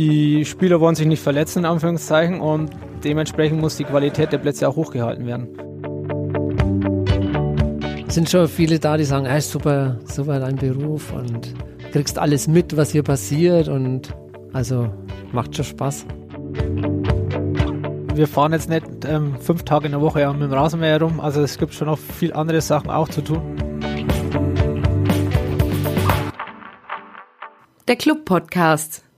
die Spieler wollen sich nicht verletzen, in Anführungszeichen, und dementsprechend muss die Qualität der Plätze auch hochgehalten werden. Es sind schon viele da, die sagen, hey, super, super dein Beruf und kriegst alles mit, was hier passiert und also macht schon Spaß. Wir fahren jetzt nicht ähm, fünf Tage in der Woche mit dem Rasenmäher herum, also es gibt schon noch viel andere Sachen auch zu tun. Der Club Podcast.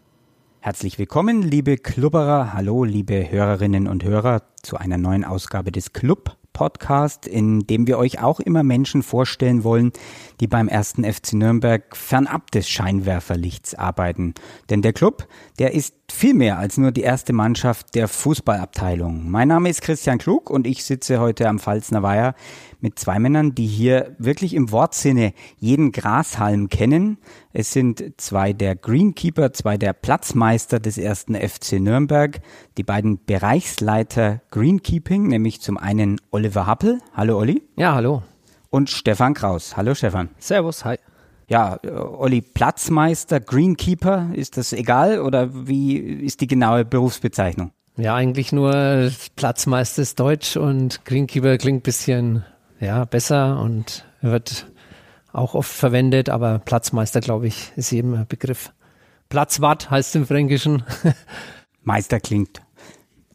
Herzlich willkommen, liebe Klubberer. Hallo, liebe Hörerinnen und Hörer, zu einer neuen Ausgabe des Club Podcast, in dem wir euch auch immer Menschen vorstellen wollen, die beim ersten FC Nürnberg fernab des Scheinwerferlichts arbeiten. Denn der Club, der ist viel mehr als nur die erste Mannschaft der Fußballabteilung. Mein Name ist Christian Klug und ich sitze heute am Pfalzner Weiher mit zwei Männern, die hier wirklich im Wortsinne jeden Grashalm kennen. Es sind zwei der Greenkeeper, zwei der Platzmeister des ersten FC Nürnberg, die beiden Bereichsleiter Greenkeeping, nämlich zum einen Oliver Happel. Hallo Olli. Ja, hallo. Und Stefan Kraus. Hallo Stefan. Servus, hi. Ja, Olli, Platzmeister, Greenkeeper, ist das egal oder wie ist die genaue Berufsbezeichnung? Ja, eigentlich nur Platzmeister ist Deutsch und Greenkeeper klingt bisschen ja, besser und wird auch oft verwendet, aber Platzmeister, glaube ich, ist jedem ein Begriff. Platzwart heißt im Fränkischen. Meister klingt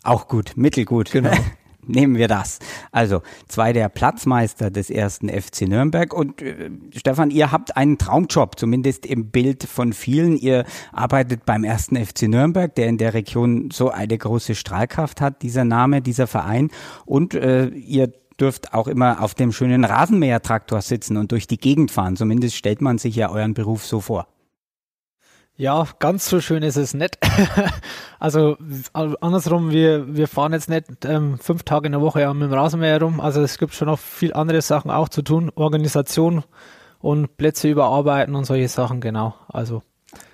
auch gut, mittelgut. Genau. Nehmen wir das. Also zwei der Platzmeister des ersten FC Nürnberg. Und äh, Stefan, ihr habt einen Traumjob, zumindest im Bild von vielen. Ihr arbeitet beim ersten FC Nürnberg, der in der Region so eine große Strahlkraft hat, dieser Name, dieser Verein. Und äh, ihr dürft auch immer auf dem schönen Rasenmähertraktor sitzen und durch die Gegend fahren. Zumindest stellt man sich ja euren Beruf so vor. Ja, ganz so schön ist es nicht. also andersrum, wir, wir fahren jetzt nicht ähm, fünf Tage in der Woche mit dem Rasenmäher herum. Also es gibt schon noch viel andere Sachen auch zu tun. Organisation und Plätze überarbeiten und solche Sachen, genau. Also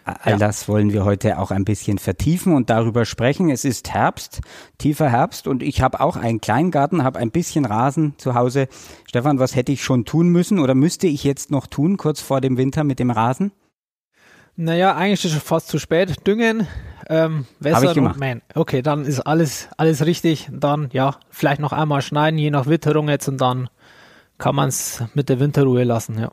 All ja. das wollen wir heute auch ein bisschen vertiefen und darüber sprechen. Es ist Herbst, tiefer Herbst und ich habe auch einen Kleingarten, habe ein bisschen Rasen zu Hause. Stefan, was hätte ich schon tun müssen oder müsste ich jetzt noch tun, kurz vor dem Winter mit dem Rasen? Naja, eigentlich ist es fast zu spät. Düngen, ähm, wässern und mähen. Okay, dann ist alles, alles richtig. Dann, ja, vielleicht noch einmal schneiden, je nach Witterung jetzt und dann kann man es mit der Winterruhe lassen, ja.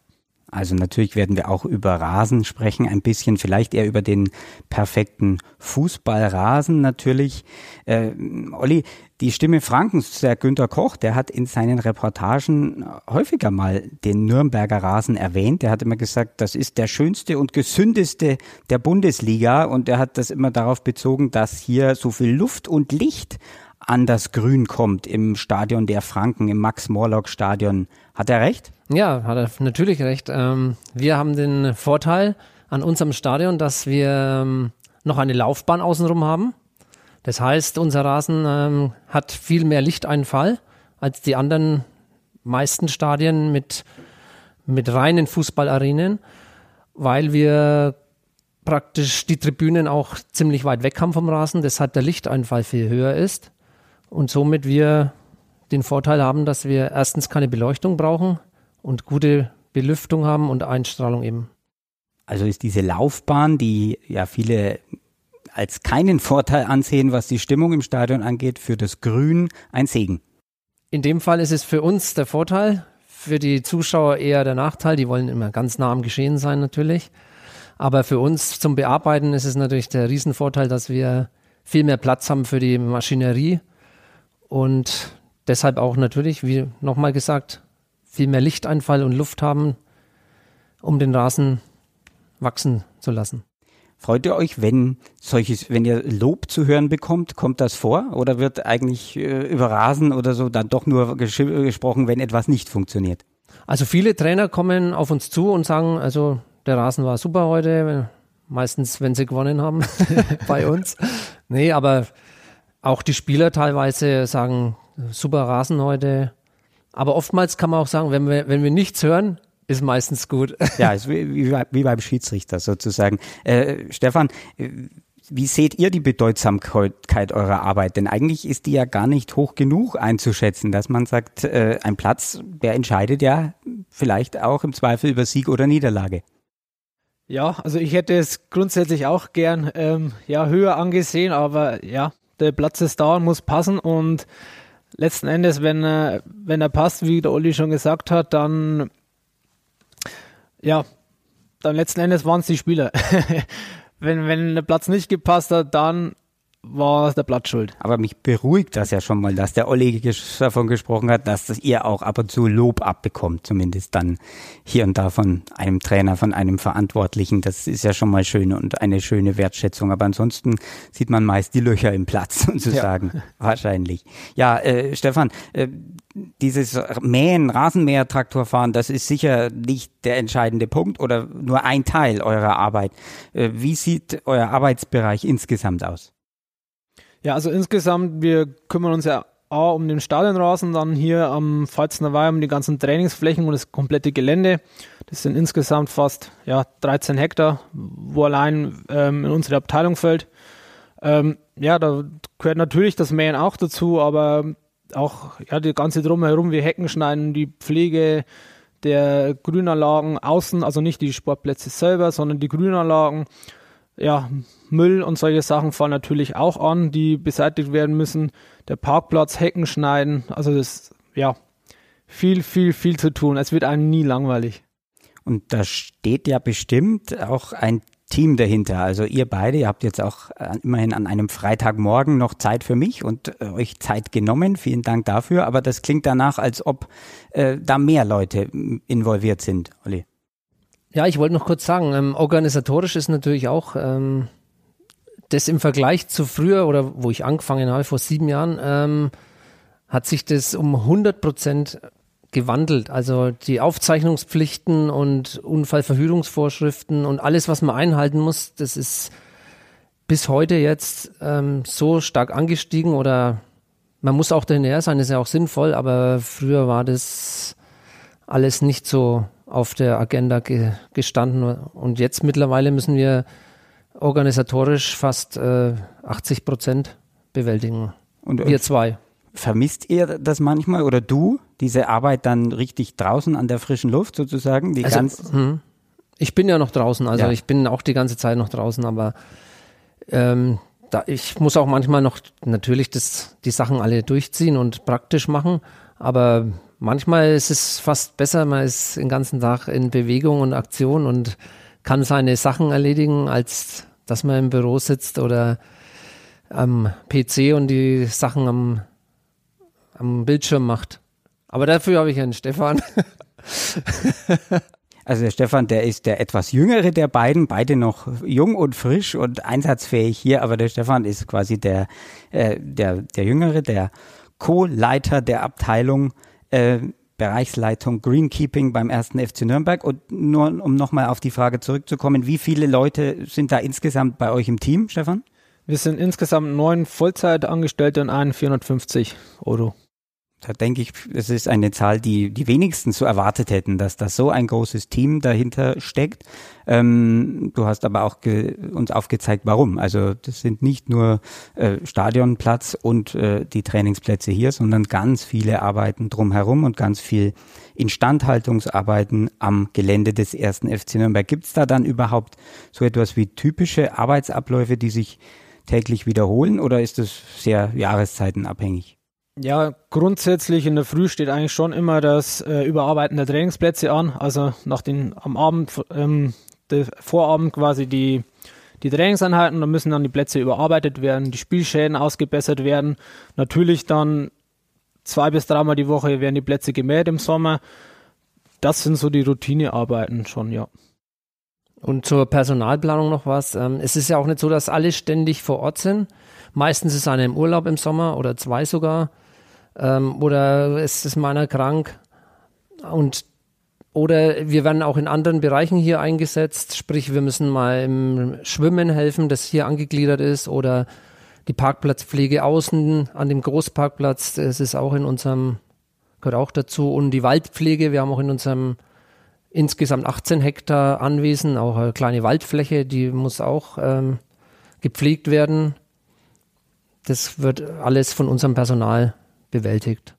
Also natürlich werden wir auch über Rasen sprechen, ein bisschen vielleicht eher über den perfekten Fußballrasen natürlich. Äh, Olli, die Stimme Frankens, der Günter Koch, der hat in seinen Reportagen häufiger mal den Nürnberger Rasen erwähnt. Der hat immer gesagt, das ist der schönste und gesündeste der Bundesliga und er hat das immer darauf bezogen, dass hier so viel Luft und Licht an das Grün kommt im Stadion der Franken, im Max-Morlock-Stadion. Hat er recht? Ja, hat er natürlich recht. Ähm, wir haben den Vorteil an unserem Stadion, dass wir ähm, noch eine Laufbahn außenrum haben. Das heißt, unser Rasen ähm, hat viel mehr Lichteinfall als die anderen meisten Stadien mit, mit reinen Fußballarenen, weil wir praktisch die Tribünen auch ziemlich weit weg haben vom Rasen, deshalb der Lichteinfall viel höher ist und somit wir den Vorteil haben, dass wir erstens keine Beleuchtung brauchen, und gute Belüftung haben und Einstrahlung eben. Also ist diese Laufbahn, die ja viele als keinen Vorteil ansehen, was die Stimmung im Stadion angeht, für das Grün ein Segen. In dem Fall ist es für uns der Vorteil, für die Zuschauer eher der Nachteil. Die wollen immer ganz nah am Geschehen sein natürlich. Aber für uns zum Bearbeiten ist es natürlich der Riesenvorteil, dass wir viel mehr Platz haben für die Maschinerie und deshalb auch natürlich, wie nochmal gesagt, viel mehr Lichteinfall und Luft haben, um den Rasen wachsen zu lassen. Freut ihr euch, wenn solches, wenn ihr Lob zu hören bekommt, kommt das vor? Oder wird eigentlich äh, über Rasen oder so dann doch nur ges gesprochen, wenn etwas nicht funktioniert? Also viele Trainer kommen auf uns zu und sagen, also der Rasen war super heute, meistens wenn sie gewonnen haben bei uns. Nee, aber auch die Spieler teilweise sagen, super Rasen heute, aber oftmals kann man auch sagen, wenn wir, wenn wir nichts hören, ist meistens gut. Ja, ist wie, wie, wie beim Schiedsrichter sozusagen. Äh, Stefan, wie seht ihr die Bedeutsamkeit eurer Arbeit? Denn eigentlich ist die ja gar nicht hoch genug einzuschätzen, dass man sagt, äh, ein Platz, der entscheidet ja vielleicht auch im Zweifel über Sieg oder Niederlage. Ja, also ich hätte es grundsätzlich auch gern ähm, ja, höher angesehen, aber ja, der Platz ist da und muss passen und letzten Endes, wenn er, wenn er passt, wie der Olli schon gesagt hat, dann ja, dann letzten Endes waren es die Spieler. wenn, wenn der Platz nicht gepasst hat, dann war der Platz schuld. Aber mich beruhigt das ja schon mal, dass der Olli davon gesprochen hat, dass das ihr auch ab und zu Lob abbekommt, zumindest dann hier und da von einem Trainer, von einem Verantwortlichen. Das ist ja schon mal schön und eine schöne Wertschätzung. Aber ansonsten sieht man meist die Löcher im Platz sozusagen. Ja. Wahrscheinlich. Ja, äh, Stefan, äh, dieses Mähen, Rasenmäher, Traktorfahren, das ist sicher nicht der entscheidende Punkt oder nur ein Teil eurer Arbeit. Äh, wie sieht euer Arbeitsbereich insgesamt aus? Ja, also insgesamt, wir kümmern uns ja A, um den Stadionrasen, dann hier am Pfalzner Weih um die ganzen Trainingsflächen und das komplette Gelände. Das sind insgesamt fast ja, 13 Hektar, wo allein ähm, in unsere Abteilung fällt. Ähm, ja, da gehört natürlich das Mähen auch dazu, aber auch ja, die ganze Drumherum, wie Hecken schneiden, die Pflege der Grünanlagen außen, also nicht die Sportplätze selber, sondern die Grünanlagen ja, Müll und solche Sachen fallen natürlich auch an, die beseitigt werden müssen. Der Parkplatz, Hecken schneiden, also das, ja, viel, viel, viel zu tun. Es wird einem nie langweilig. Und da steht ja bestimmt auch ein Team dahinter. Also ihr beide, ihr habt jetzt auch äh, immerhin an einem Freitagmorgen noch Zeit für mich und äh, euch Zeit genommen. Vielen Dank dafür. Aber das klingt danach, als ob äh, da mehr Leute involviert sind, Olli. Ja, ich wollte noch kurz sagen, ähm, organisatorisch ist natürlich auch ähm, das im Vergleich zu früher oder wo ich angefangen habe, vor sieben Jahren, ähm, hat sich das um 100 Prozent gewandelt. Also die Aufzeichnungspflichten und Unfallverhütungsvorschriften und alles, was man einhalten muss, das ist bis heute jetzt ähm, so stark angestiegen oder man muss auch dahinter sein, ist ja auch sinnvoll, aber früher war das alles nicht so auf der Agenda ge gestanden. Und jetzt mittlerweile müssen wir organisatorisch fast äh, 80 Prozent bewältigen. Und wir zwei. Vermisst ihr das manchmal oder du, diese Arbeit dann richtig draußen an der frischen Luft sozusagen? Die also, ganz hm. Ich bin ja noch draußen, also ja. ich bin auch die ganze Zeit noch draußen, aber ähm, da, ich muss auch manchmal noch natürlich das, die Sachen alle durchziehen und praktisch machen, aber manchmal ist es fast besser, man ist den ganzen Tag in Bewegung und Aktion und kann seine Sachen erledigen, als dass man im Büro sitzt oder am PC und die Sachen am, am Bildschirm macht. Aber dafür habe ich einen Stefan. Also der Stefan, der ist der etwas jüngere der beiden, beide noch jung und frisch und einsatzfähig hier, aber der Stefan ist quasi der, äh, der, der jüngere, der Co-Leiter der Abteilung äh, Bereichsleitung Greenkeeping beim ersten FC Nürnberg. Und nur um nochmal auf die Frage zurückzukommen, wie viele Leute sind da insgesamt bei euch im Team, Stefan? Wir sind insgesamt neun Vollzeitangestellte und einen 450 Euro. Da denke ich, es ist eine Zahl, die die wenigsten so erwartet hätten, dass da so ein großes Team dahinter steckt. Ähm, du hast aber auch uns aufgezeigt, warum. Also das sind nicht nur äh, Stadionplatz und äh, die Trainingsplätze hier, sondern ganz viele Arbeiten drumherum und ganz viel Instandhaltungsarbeiten am Gelände des ersten FC Nürnberg. Gibt es da dann überhaupt so etwas wie typische Arbeitsabläufe, die sich täglich wiederholen oder ist es sehr jahreszeitenabhängig? Ja, grundsätzlich in der Früh steht eigentlich schon immer das äh, Überarbeiten der Trainingsplätze an. Also nach den am Abend, ähm, der Vorabend quasi die, die Trainingseinheiten, da müssen dann die Plätze überarbeitet werden, die Spielschäden ausgebessert werden. Natürlich dann zwei bis dreimal die Woche werden die Plätze gemäht im Sommer. Das sind so die Routinearbeiten schon, ja. Und zur Personalplanung noch was. Ähm, es ist ja auch nicht so, dass alle ständig vor Ort sind. Meistens ist einer im Urlaub im Sommer oder zwei sogar ähm, oder es ist meiner krank und oder wir werden auch in anderen Bereichen hier eingesetzt, sprich wir müssen mal im Schwimmen helfen, das hier angegliedert ist oder die Parkplatzpflege außen an dem Großparkplatz, das ist auch in unserem, gehört auch dazu und die Waldpflege, wir haben auch in unserem insgesamt 18 Hektar Anwesen, auch eine kleine Waldfläche, die muss auch ähm, gepflegt werden. Das wird alles von unserem Personal bewältigt.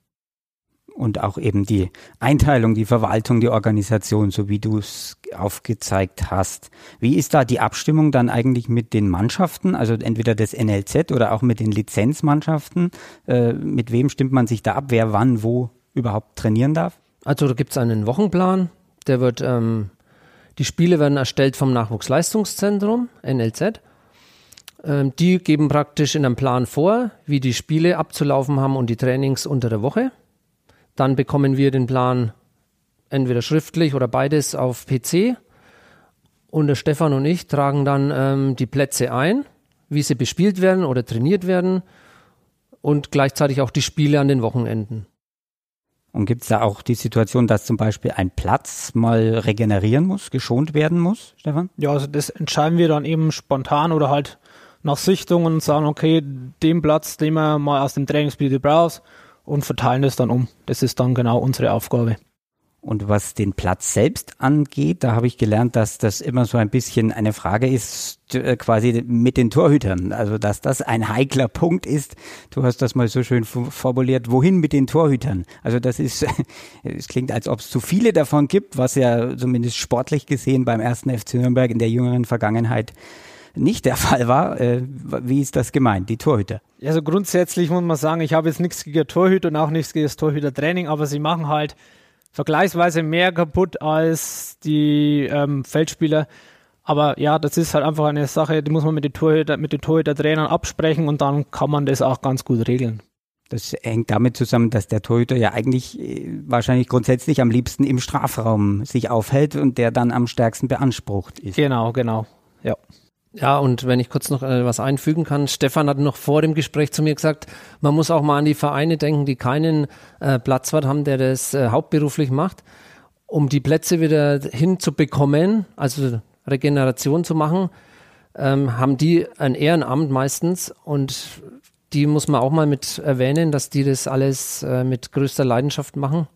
und auch eben die Einteilung, die Verwaltung, die Organisation, so wie du es aufgezeigt hast. Wie ist da die Abstimmung dann eigentlich mit den Mannschaften, also entweder des NLZ oder auch mit den Lizenzmannschaften? Äh, mit wem stimmt man sich da ab, wer wann wo überhaupt trainieren darf? Also da gibt es einen Wochenplan, der wird, ähm, die Spiele werden erstellt vom Nachwuchsleistungszentrum, NLZ. Ähm, die geben praktisch in einem Plan vor, wie die Spiele abzulaufen haben und die Trainings unter der Woche. Dann bekommen wir den Plan entweder schriftlich oder beides auf PC. Und der Stefan und ich tragen dann ähm, die Plätze ein, wie sie bespielt werden oder trainiert werden und gleichzeitig auch die Spiele an den Wochenenden. Und gibt es da auch die Situation, dass zum Beispiel ein Platz mal regenerieren muss, geschont werden muss, Stefan? Ja, also das entscheiden wir dann eben spontan oder halt nach Sichtung und sagen, okay, den Platz, den wir mal aus dem Trainingsbild raus, und verteilen das dann um. Das ist dann genau unsere Aufgabe. Und was den Platz selbst angeht, da habe ich gelernt, dass das immer so ein bisschen eine Frage ist, äh, quasi mit den Torhütern. Also, dass das ein heikler Punkt ist. Du hast das mal so schön formuliert. Wohin mit den Torhütern? Also, das ist, es klingt, als ob es zu viele davon gibt, was ja zumindest sportlich gesehen beim ersten FC Nürnberg in der jüngeren Vergangenheit nicht der Fall war. Äh, wie ist das gemeint, die Torhüter? Also grundsätzlich muss man sagen, ich habe jetzt nichts gegen Torhüter und auch nichts gegen das Torhütertraining, aber sie machen halt vergleichsweise mehr kaputt als die ähm, Feldspieler. Aber ja, das ist halt einfach eine Sache, die muss man mit den, Torhüter, mit den Torhütertrainern absprechen und dann kann man das auch ganz gut regeln. Das hängt damit zusammen, dass der Torhüter ja eigentlich äh, wahrscheinlich grundsätzlich am liebsten im Strafraum sich aufhält und der dann am stärksten beansprucht ist. Genau, genau. Ja. Ja, und wenn ich kurz noch äh, was einfügen kann, Stefan hat noch vor dem Gespräch zu mir gesagt, man muss auch mal an die Vereine denken, die keinen äh, Platzwart haben, der das äh, hauptberuflich macht, um die Plätze wieder hinzubekommen, also Regeneration zu machen, ähm, haben die ein Ehrenamt meistens und die muss man auch mal mit erwähnen, dass die das alles äh, mit größter Leidenschaft machen,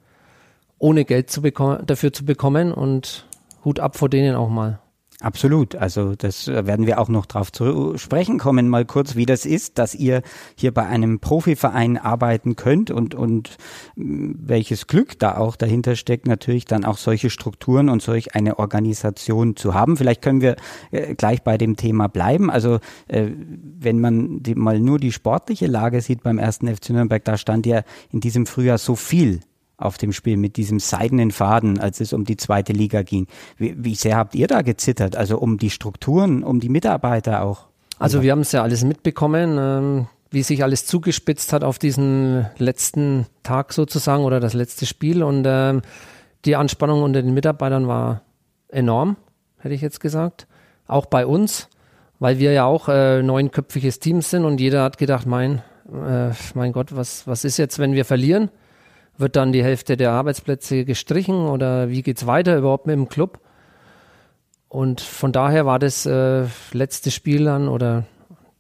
ohne Geld zu dafür zu bekommen und Hut ab vor denen auch mal. Absolut. Also das äh, werden wir auch noch drauf zu sprechen kommen, mal kurz, wie das ist, dass ihr hier bei einem Profiverein arbeiten könnt und, und mm, welches Glück da auch dahinter steckt, natürlich dann auch solche Strukturen und solch eine Organisation zu haben. Vielleicht können wir äh, gleich bei dem Thema bleiben. Also äh, wenn man die, mal nur die sportliche Lage sieht beim ersten FC Nürnberg, da stand ja in diesem Frühjahr so viel auf dem Spiel mit diesem seidenen Faden, als es um die zweite Liga ging. Wie, wie sehr habt ihr da gezittert? Also um die Strukturen, um die Mitarbeiter auch? Also wir haben es ja alles mitbekommen, ähm, wie sich alles zugespitzt hat auf diesen letzten Tag sozusagen oder das letzte Spiel und ähm, die Anspannung unter den Mitarbeitern war enorm, hätte ich jetzt gesagt. Auch bei uns, weil wir ja auch äh, neunköpfiges Team sind und jeder hat gedacht, mein, äh, mein Gott, was, was ist jetzt, wenn wir verlieren? Wird dann die Hälfte der Arbeitsplätze gestrichen oder wie geht es weiter überhaupt mit dem Club? Und von daher war das äh, letzte Spiel dann oder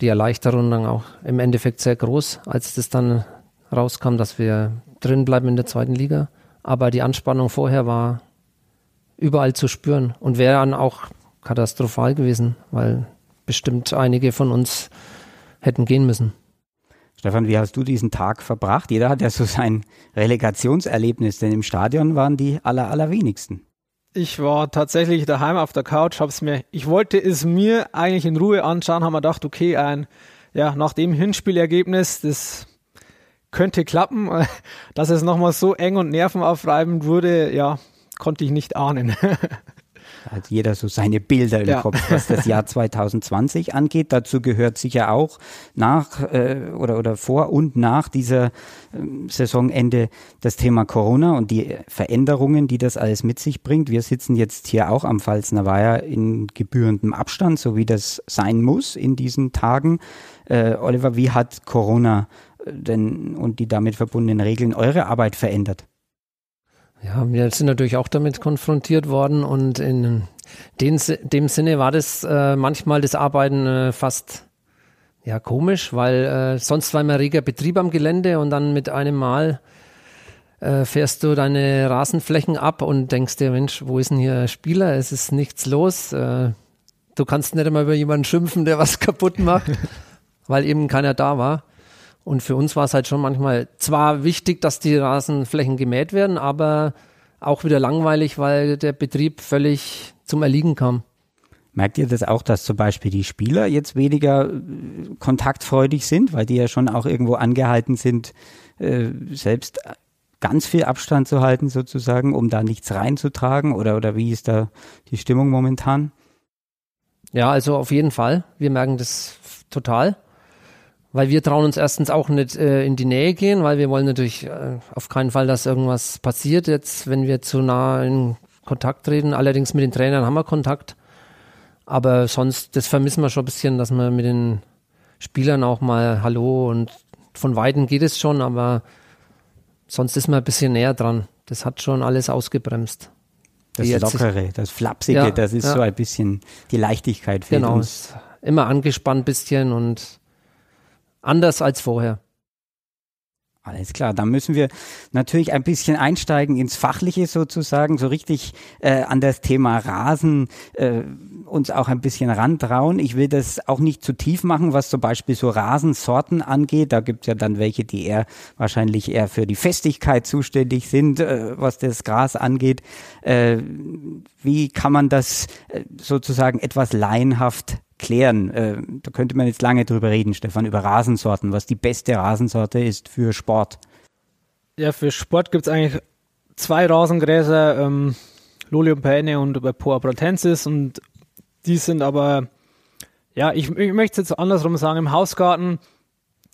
die Erleichterung dann auch im Endeffekt sehr groß, als das dann rauskam, dass wir drin bleiben in der zweiten Liga. Aber die Anspannung vorher war überall zu spüren und wäre dann auch katastrophal gewesen, weil bestimmt einige von uns hätten gehen müssen. Stefan, wie hast du diesen Tag verbracht? Jeder hat ja so sein Relegationserlebnis, denn im Stadion waren die aller, allerwenigsten. Ich war tatsächlich daheim auf der Couch, hab's mir, ich wollte es mir eigentlich in Ruhe anschauen, haben wir gedacht, okay, ein, ja, nach dem Hinspielergebnis, das könnte klappen, dass es nochmal so eng und nervenaufreibend wurde, ja, konnte ich nicht ahnen. hat jeder so seine Bilder im ja. Kopf, was das Jahr 2020 angeht. Dazu gehört sicher auch nach äh, oder, oder vor und nach dieser äh, Saisonende das Thema Corona und die Veränderungen, die das alles mit sich bringt. Wir sitzen jetzt hier auch am Pfalzner Weiher in gebührendem Abstand, so wie das sein muss in diesen Tagen. Äh, Oliver, wie hat Corona äh, denn und die damit verbundenen Regeln eure Arbeit verändert? Ja, wir sind natürlich auch damit konfrontiert worden und in den, dem Sinne war das äh, manchmal das Arbeiten äh, fast ja komisch, weil äh, sonst war immer reger Betrieb am Gelände und dann mit einem Mal äh, fährst du deine Rasenflächen ab und denkst dir, Mensch, wo ist denn hier Spieler? Es ist nichts los. Äh, du kannst nicht einmal über jemanden schimpfen, der was kaputt macht, weil eben keiner da war. Und für uns war es halt schon manchmal zwar wichtig, dass die Rasenflächen gemäht werden, aber auch wieder langweilig, weil der Betrieb völlig zum Erliegen kam. Merkt ihr das auch, dass zum Beispiel die Spieler jetzt weniger äh, kontaktfreudig sind, weil die ja schon auch irgendwo angehalten sind, äh, selbst ganz viel Abstand zu halten sozusagen, um da nichts reinzutragen? Oder, oder wie ist da die Stimmung momentan? Ja, also auf jeden Fall. Wir merken das total. Weil wir trauen uns erstens auch nicht äh, in die Nähe gehen, weil wir wollen natürlich äh, auf keinen Fall, dass irgendwas passiert jetzt, wenn wir zu nah in Kontakt treten. Allerdings mit den Trainern haben wir Kontakt. Aber sonst, das vermissen wir schon ein bisschen, dass wir mit den Spielern auch mal Hallo und von Weitem geht es schon, aber sonst ist man ein bisschen näher dran. Das hat schon alles ausgebremst. Das Lockere, das Flapsige, ja, das ist ja. so ein bisschen die Leichtigkeit für genau, uns. Immer angespannt ein bisschen und anders als vorher. Alles klar, dann müssen wir natürlich ein bisschen einsteigen ins Fachliche sozusagen, so richtig äh, an das Thema Rasen äh, uns auch ein bisschen rantrauen. Ich will das auch nicht zu tief machen, was zum Beispiel so Rasensorten angeht. Da gibt es ja dann welche, die eher wahrscheinlich eher für die Festigkeit zuständig sind, äh, was das Gras angeht. Äh, wie kann man das äh, sozusagen etwas laienhaft klären. Äh, da könnte man jetzt lange drüber reden, Stefan, über Rasensorten, was die beste Rasensorte ist für Sport. Ja, für Sport gibt es eigentlich zwei Rasengräser, ähm, Lolium peine und Poa pratensis und die sind aber, ja, ich, ich möchte es jetzt andersrum sagen, im Hausgarten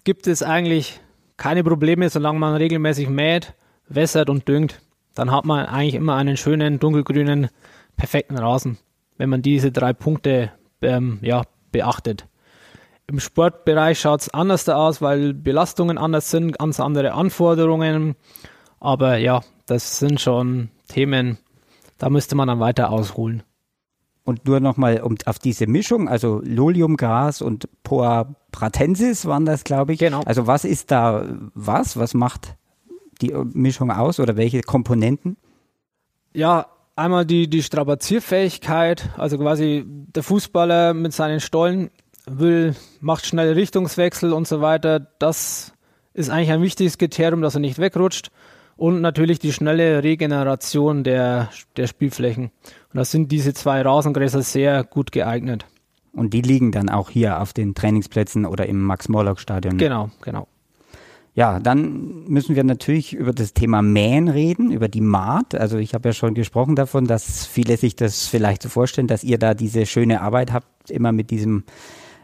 gibt es eigentlich keine Probleme, solange man regelmäßig mäht, wässert und düngt. Dann hat man eigentlich immer einen schönen, dunkelgrünen, perfekten Rasen, wenn man diese drei Punkte ähm, ja, beachtet. Im Sportbereich schaut es anders da aus, weil Belastungen anders sind, ganz andere Anforderungen. Aber ja, das sind schon Themen, da müsste man dann weiter ausholen. Und nur nochmal um, auf diese Mischung, also Loliumgras und Poa pratensis waren das, glaube ich. Genau. Also was ist da was? Was macht die Mischung aus oder welche Komponenten? Ja, einmal die, die Strapazierfähigkeit, also quasi der Fußballer mit seinen Stollen will, macht schnelle Richtungswechsel und so weiter. Das ist eigentlich ein wichtiges Kriterium, dass er nicht wegrutscht. Und natürlich die schnelle Regeneration der, der Spielflächen. Und da sind diese zwei Rasengräser sehr gut geeignet. Und die liegen dann auch hier auf den Trainingsplätzen oder im Max-Morlock-Stadion? Genau, genau. Ja, dann müssen wir natürlich über das Thema Mähen reden, über die Maat. Also ich habe ja schon gesprochen davon, dass viele sich das vielleicht so vorstellen, dass ihr da diese schöne Arbeit habt, immer mit diesem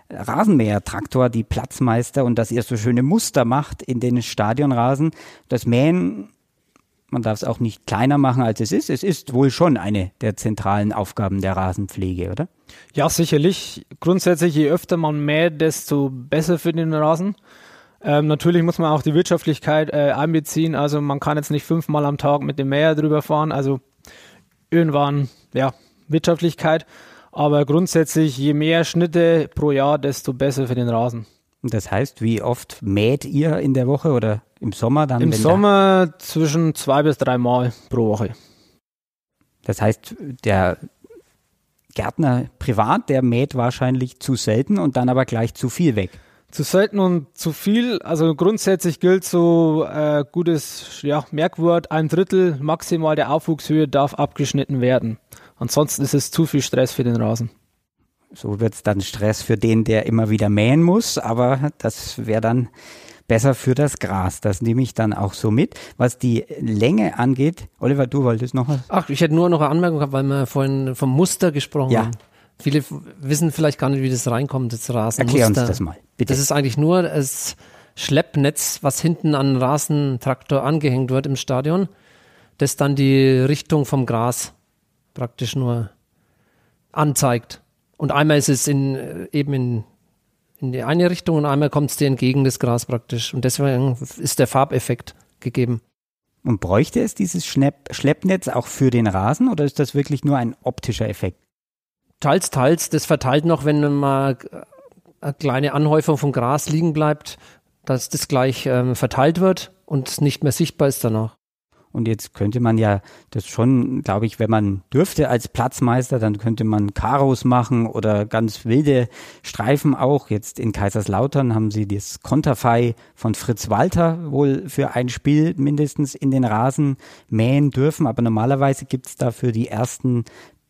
Rasenmäher-Traktor, die Platzmeister und dass ihr so schöne Muster macht in den Stadionrasen. Das Mähen, man darf es auch nicht kleiner machen, als es ist. Es ist wohl schon eine der zentralen Aufgaben der Rasenpflege, oder? Ja, sicherlich. Grundsätzlich, je öfter man mäht, desto besser für den Rasen. Ähm, natürlich muss man auch die Wirtschaftlichkeit äh, einbeziehen. Also man kann jetzt nicht fünfmal am Tag mit dem Mäher drüber fahren. Also irgendwann, ja, Wirtschaftlichkeit. Aber grundsätzlich, je mehr Schnitte pro Jahr, desto besser für den Rasen. Das heißt, wie oft mäht ihr in der Woche oder im Sommer dann? Im Sommer zwischen zwei bis drei Mal pro Woche. Das heißt, der Gärtner privat, der mäht wahrscheinlich zu selten und dann aber gleich zu viel weg zu selten und zu viel. Also grundsätzlich gilt so äh, gutes ja, Merkwort, ein Drittel maximal der Aufwuchshöhe darf abgeschnitten werden. Ansonsten ist es zu viel Stress für den Rasen. So wird es dann Stress für den, der immer wieder mähen muss, aber das wäre dann besser für das Gras. Das nehme ich dann auch so mit. Was die Länge angeht, Oliver, du wolltest noch was? Ach, ich hätte nur noch eine Anmerkung gehabt, weil wir vorhin vom Muster gesprochen ja. haben. Viele wissen vielleicht gar nicht, wie das reinkommt, das Rasenmuster. Erklär uns das mal, bitte. Das ist eigentlich nur das Schleppnetz, was hinten an den Rasentraktor angehängt wird im Stadion, das dann die Richtung vom Gras praktisch nur anzeigt. Und einmal ist es in, eben in, in die eine Richtung und einmal kommt es dir entgegen, das Gras praktisch. Und deswegen ist der Farbeffekt gegeben. Und bräuchte es dieses Schlepp Schleppnetz auch für den Rasen oder ist das wirklich nur ein optischer Effekt? Teils, teils. Das verteilt noch, wenn mal eine kleine Anhäufung von Gras liegen bleibt, dass das gleich ähm, verteilt wird und nicht mehr sichtbar ist danach. Und jetzt könnte man ja das schon, glaube ich, wenn man dürfte als Platzmeister, dann könnte man Karos machen oder ganz wilde Streifen auch. Jetzt in Kaiserslautern haben sie das Konterfei von Fritz Walter wohl für ein Spiel mindestens in den Rasen mähen dürfen. Aber normalerweise gibt es da für die ersten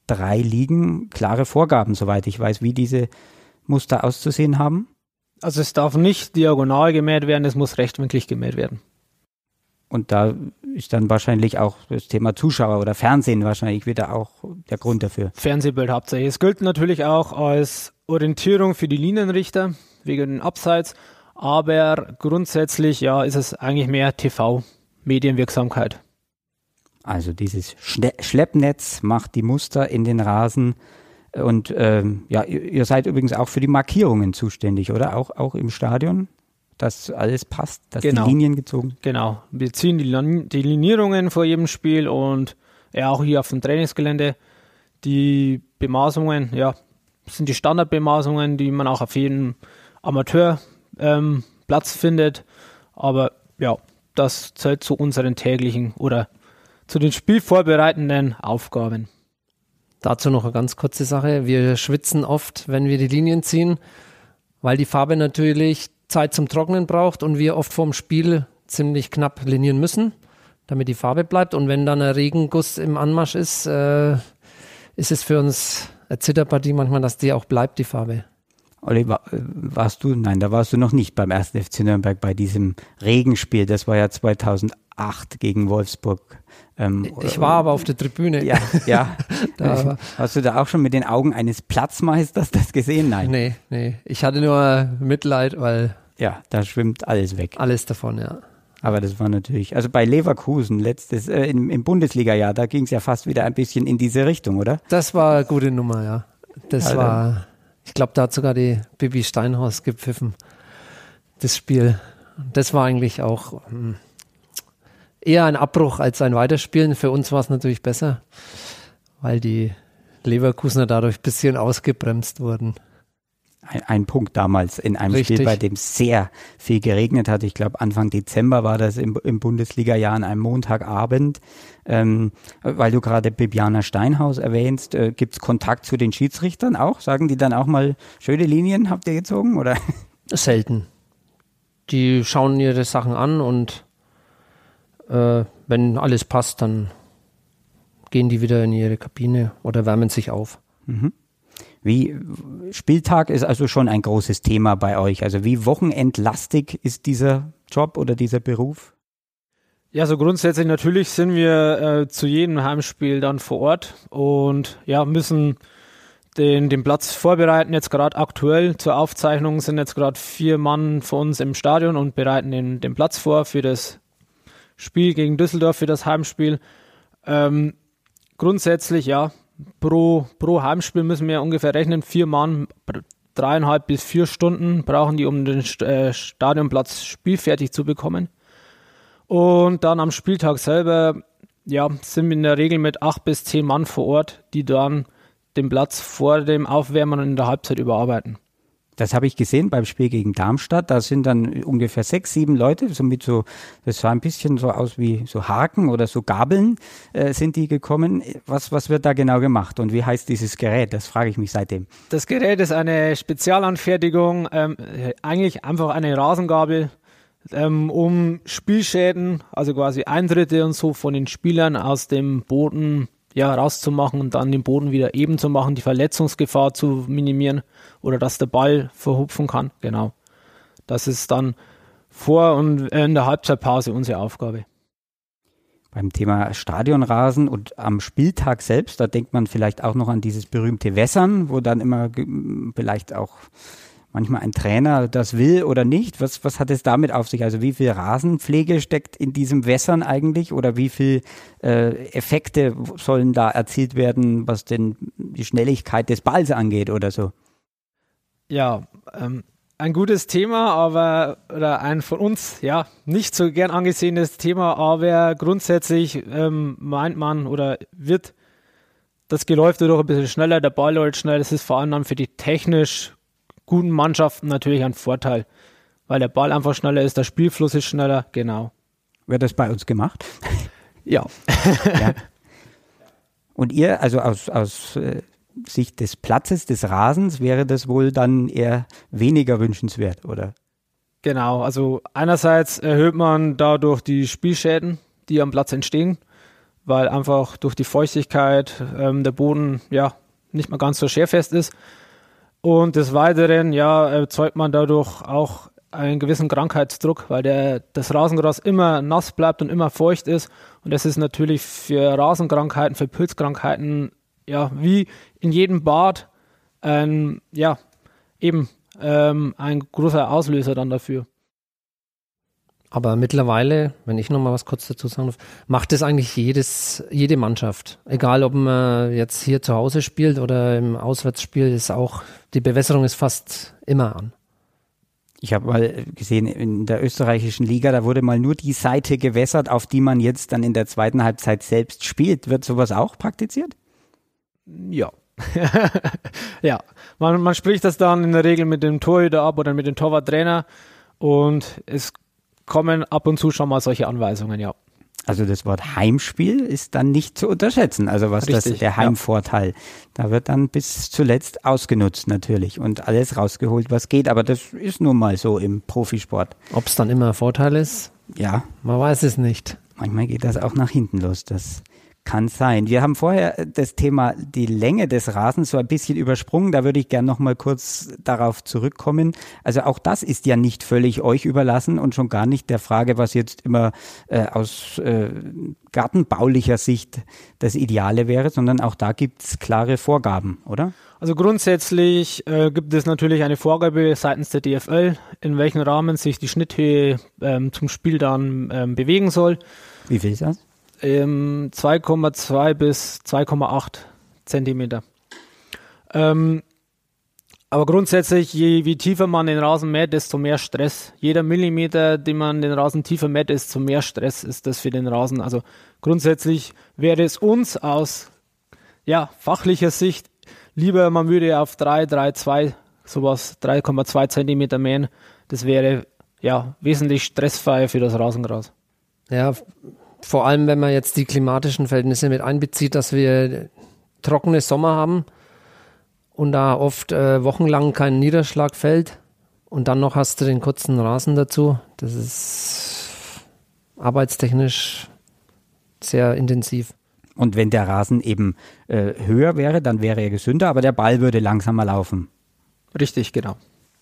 drei Ligen klare Vorgaben, soweit ich weiß, wie diese Muster auszusehen haben. Also es darf nicht diagonal gemäht werden, es muss rechtwinklig gemäht werden. Und da ist dann wahrscheinlich auch das Thema Zuschauer oder Fernsehen wahrscheinlich wieder auch der Grund dafür. Fernsehbild hauptsächlich. Es gilt natürlich auch als Orientierung für die Linienrichter wegen den Abseits, aber grundsätzlich ja ist es eigentlich mehr TV, Medienwirksamkeit. Also dieses Schleppnetz macht die Muster in den Rasen und ähm, ja, ihr seid übrigens auch für die Markierungen zuständig, oder? Auch, auch im Stadion? dass alles passt, dass genau. die Linien gezogen Genau. Wir ziehen die, die Linierungen vor jedem Spiel und ja, auch hier auf dem Trainingsgelände. Die Bemaßungen, ja, sind die Standardbemaßungen, die man auch auf jedem Amateurplatz ähm, findet. Aber ja, das zählt zu unseren täglichen oder zu den spielvorbereitenden Aufgaben. Dazu noch eine ganz kurze Sache. Wir schwitzen oft, wenn wir die Linien ziehen, weil die Farbe natürlich Zeit zum Trocknen braucht und wir oft vorm Spiel ziemlich knapp linieren müssen, damit die Farbe bleibt. Und wenn dann ein Regenguss im Anmarsch ist, äh, ist es für uns eine Zitterpartie manchmal, dass die auch bleibt, die Farbe. Olli, war, warst du, nein, da warst du noch nicht beim 1. FC Nürnberg bei diesem Regenspiel. Das war ja 2008 gegen Wolfsburg. Ähm, ich war aber auf der Tribüne. Ja, ja. da Hast du da auch schon mit den Augen eines Platzmeisters das gesehen? Nein. Nee, nee. Ich hatte nur Mitleid, weil. Ja, da schwimmt alles weg. Alles davon, ja. Aber das war natürlich, also bei Leverkusen letztes, äh, im, im Bundesliga-Jahr, da ging es ja fast wieder ein bisschen in diese Richtung, oder? Das war eine gute Nummer, ja. Das Alter. war, ich glaube, da hat sogar die Bibi Steinhaus gepfiffen, das Spiel. Das war eigentlich auch, hm, eher ein Abbruch als ein Weiterspielen. Für uns war es natürlich besser, weil die Leverkusener dadurch ein bisschen ausgebremst wurden. Ein, ein Punkt damals in einem Richtig. Spiel, bei dem sehr viel geregnet hat. Ich glaube, Anfang Dezember war das im, im Bundesliga-Jahr an einem Montagabend. Ähm, weil du gerade Bibiana Steinhaus erwähnst, äh, gibt es Kontakt zu den Schiedsrichtern auch? Sagen die dann auch mal, schöne Linien habt ihr gezogen? Oder? Selten. Die schauen ihre Sachen an und äh, wenn alles passt, dann gehen die wieder in ihre Kabine oder wärmen sich auf. Mhm. Wie Spieltag ist also schon ein großes Thema bei euch. Also wie wochenendlastig ist dieser Job oder dieser Beruf? Ja, so grundsätzlich natürlich sind wir äh, zu jedem Heimspiel dann vor Ort und ja, müssen den, den Platz vorbereiten. Jetzt gerade aktuell zur Aufzeichnung sind jetzt gerade vier Mann für uns im Stadion und bereiten den, den Platz vor für das Spiel gegen Düsseldorf für das Heimspiel. Ähm, grundsätzlich, ja, pro, pro Heimspiel müssen wir ungefähr rechnen, vier Mann, dreieinhalb bis vier Stunden brauchen die, um den äh, Stadionplatz spielfertig zu bekommen. Und dann am Spieltag selber, ja, sind wir in der Regel mit acht bis zehn Mann vor Ort, die dann den Platz vor dem Aufwärmen in der Halbzeit überarbeiten. Das habe ich gesehen beim Spiel gegen Darmstadt. Da sind dann ungefähr sechs, sieben Leute, so mit so, das sah ein bisschen so aus wie so Haken oder so Gabeln, äh, sind die gekommen. Was, was wird da genau gemacht und wie heißt dieses Gerät? Das frage ich mich seitdem. Das Gerät ist eine Spezialanfertigung, ähm, eigentlich einfach eine Rasengabel, ähm, um Spielschäden, also quasi Eintritte und so von den Spielern aus dem Boden ja, rauszumachen und dann den Boden wieder eben zu machen, die Verletzungsgefahr zu minimieren oder dass der Ball verhupfen kann. Genau. Das ist dann vor und in der Halbzeitpause unsere Aufgabe. Beim Thema Stadionrasen und am Spieltag selbst, da denkt man vielleicht auch noch an dieses berühmte Wässern, wo dann immer vielleicht auch manchmal ein Trainer das will oder nicht. Was, was hat es damit auf sich? Also wie viel Rasenpflege steckt in diesem Wässern eigentlich oder wie viel äh, Effekte sollen da erzielt werden, was denn die Schnelligkeit des Balls angeht oder so? Ja, ähm, ein gutes Thema, aber oder ein von uns ja nicht so gern angesehenes Thema, aber grundsätzlich ähm, meint man oder wird das Geläuf dadurch ein bisschen schneller, der Ball läuft schnell. Das ist vor allem dann für die technisch guten Mannschaften natürlich ein Vorteil, weil der Ball einfach schneller ist, der Spielfluss ist schneller, genau. Wird das bei uns gemacht? Ja. ja. Und ihr, also aus, aus äh, Sicht des Platzes, des Rasens, wäre das wohl dann eher weniger wünschenswert, oder? Genau, also einerseits erhöht man dadurch die Spielschäden, die am Platz entstehen, weil einfach durch die Feuchtigkeit ähm, der Boden ja nicht mehr ganz so scherfest ist. Und des Weiteren ja, erzeugt man dadurch auch einen gewissen Krankheitsdruck, weil der, das Rasengras immer nass bleibt und immer feucht ist. Und das ist natürlich für Rasenkrankheiten, für Pilzkrankheiten, ja, wie in jedem Bad, ein, ja, eben ähm, ein großer Auslöser dann dafür. Aber mittlerweile, wenn ich noch mal was kurz dazu sagen darf, macht es eigentlich jedes, jede Mannschaft. Egal, ob man jetzt hier zu Hause spielt oder im Auswärtsspiel, ist auch, die Bewässerung ist fast immer an. Ich habe mal gesehen, in der österreichischen Liga, da wurde mal nur die Seite gewässert, auf die man jetzt dann in der zweiten Halbzeit selbst spielt. Wird sowas auch praktiziert? Ja. ja, man, man spricht das dann in der Regel mit dem Torhüter ab oder mit dem Torwarttrainer und es kommen ab und zu schon mal solche Anweisungen, ja. Also das Wort Heimspiel ist dann nicht zu unterschätzen. Also was Richtig, das der Heimvorteil. Ja. Da wird dann bis zuletzt ausgenutzt natürlich und alles rausgeholt, was geht. Aber das ist nun mal so im Profisport. Ob es dann immer ein Vorteil ist? Ja. Man weiß es nicht. Manchmal geht das auch nach hinten los. Das kann sein. Wir haben vorher das Thema die Länge des Rasens so ein bisschen übersprungen. Da würde ich gerne noch mal kurz darauf zurückkommen. Also auch das ist ja nicht völlig euch überlassen und schon gar nicht der Frage, was jetzt immer äh, aus äh, gartenbaulicher Sicht das Ideale wäre, sondern auch da gibt es klare Vorgaben, oder? Also grundsätzlich äh, gibt es natürlich eine Vorgabe seitens der DFL, in welchem Rahmen sich die Schnitthöhe ähm, zum Spiel dann ähm, bewegen soll. Wie viel ist das? 2,2 bis 2,8 Zentimeter. Ähm, aber grundsätzlich, je wie tiefer man den Rasen mäht, desto mehr Stress. Jeder Millimeter, den man den Rasen tiefer mäht, desto mehr Stress ist das für den Rasen. Also grundsätzlich wäre es uns aus ja, fachlicher Sicht lieber, man würde auf 3, 3, 2, sowas 3,2 Zentimeter mähen. Das wäre ja wesentlich stressfreier für das Rasengras. Ja, vor allem, wenn man jetzt die klimatischen Verhältnisse mit einbezieht, dass wir trockene Sommer haben und da oft äh, wochenlang kein Niederschlag fällt und dann noch hast du den kurzen Rasen dazu. Das ist arbeitstechnisch sehr intensiv. Und wenn der Rasen eben äh, höher wäre, dann wäre er gesünder, aber der Ball würde langsamer laufen. Richtig, genau.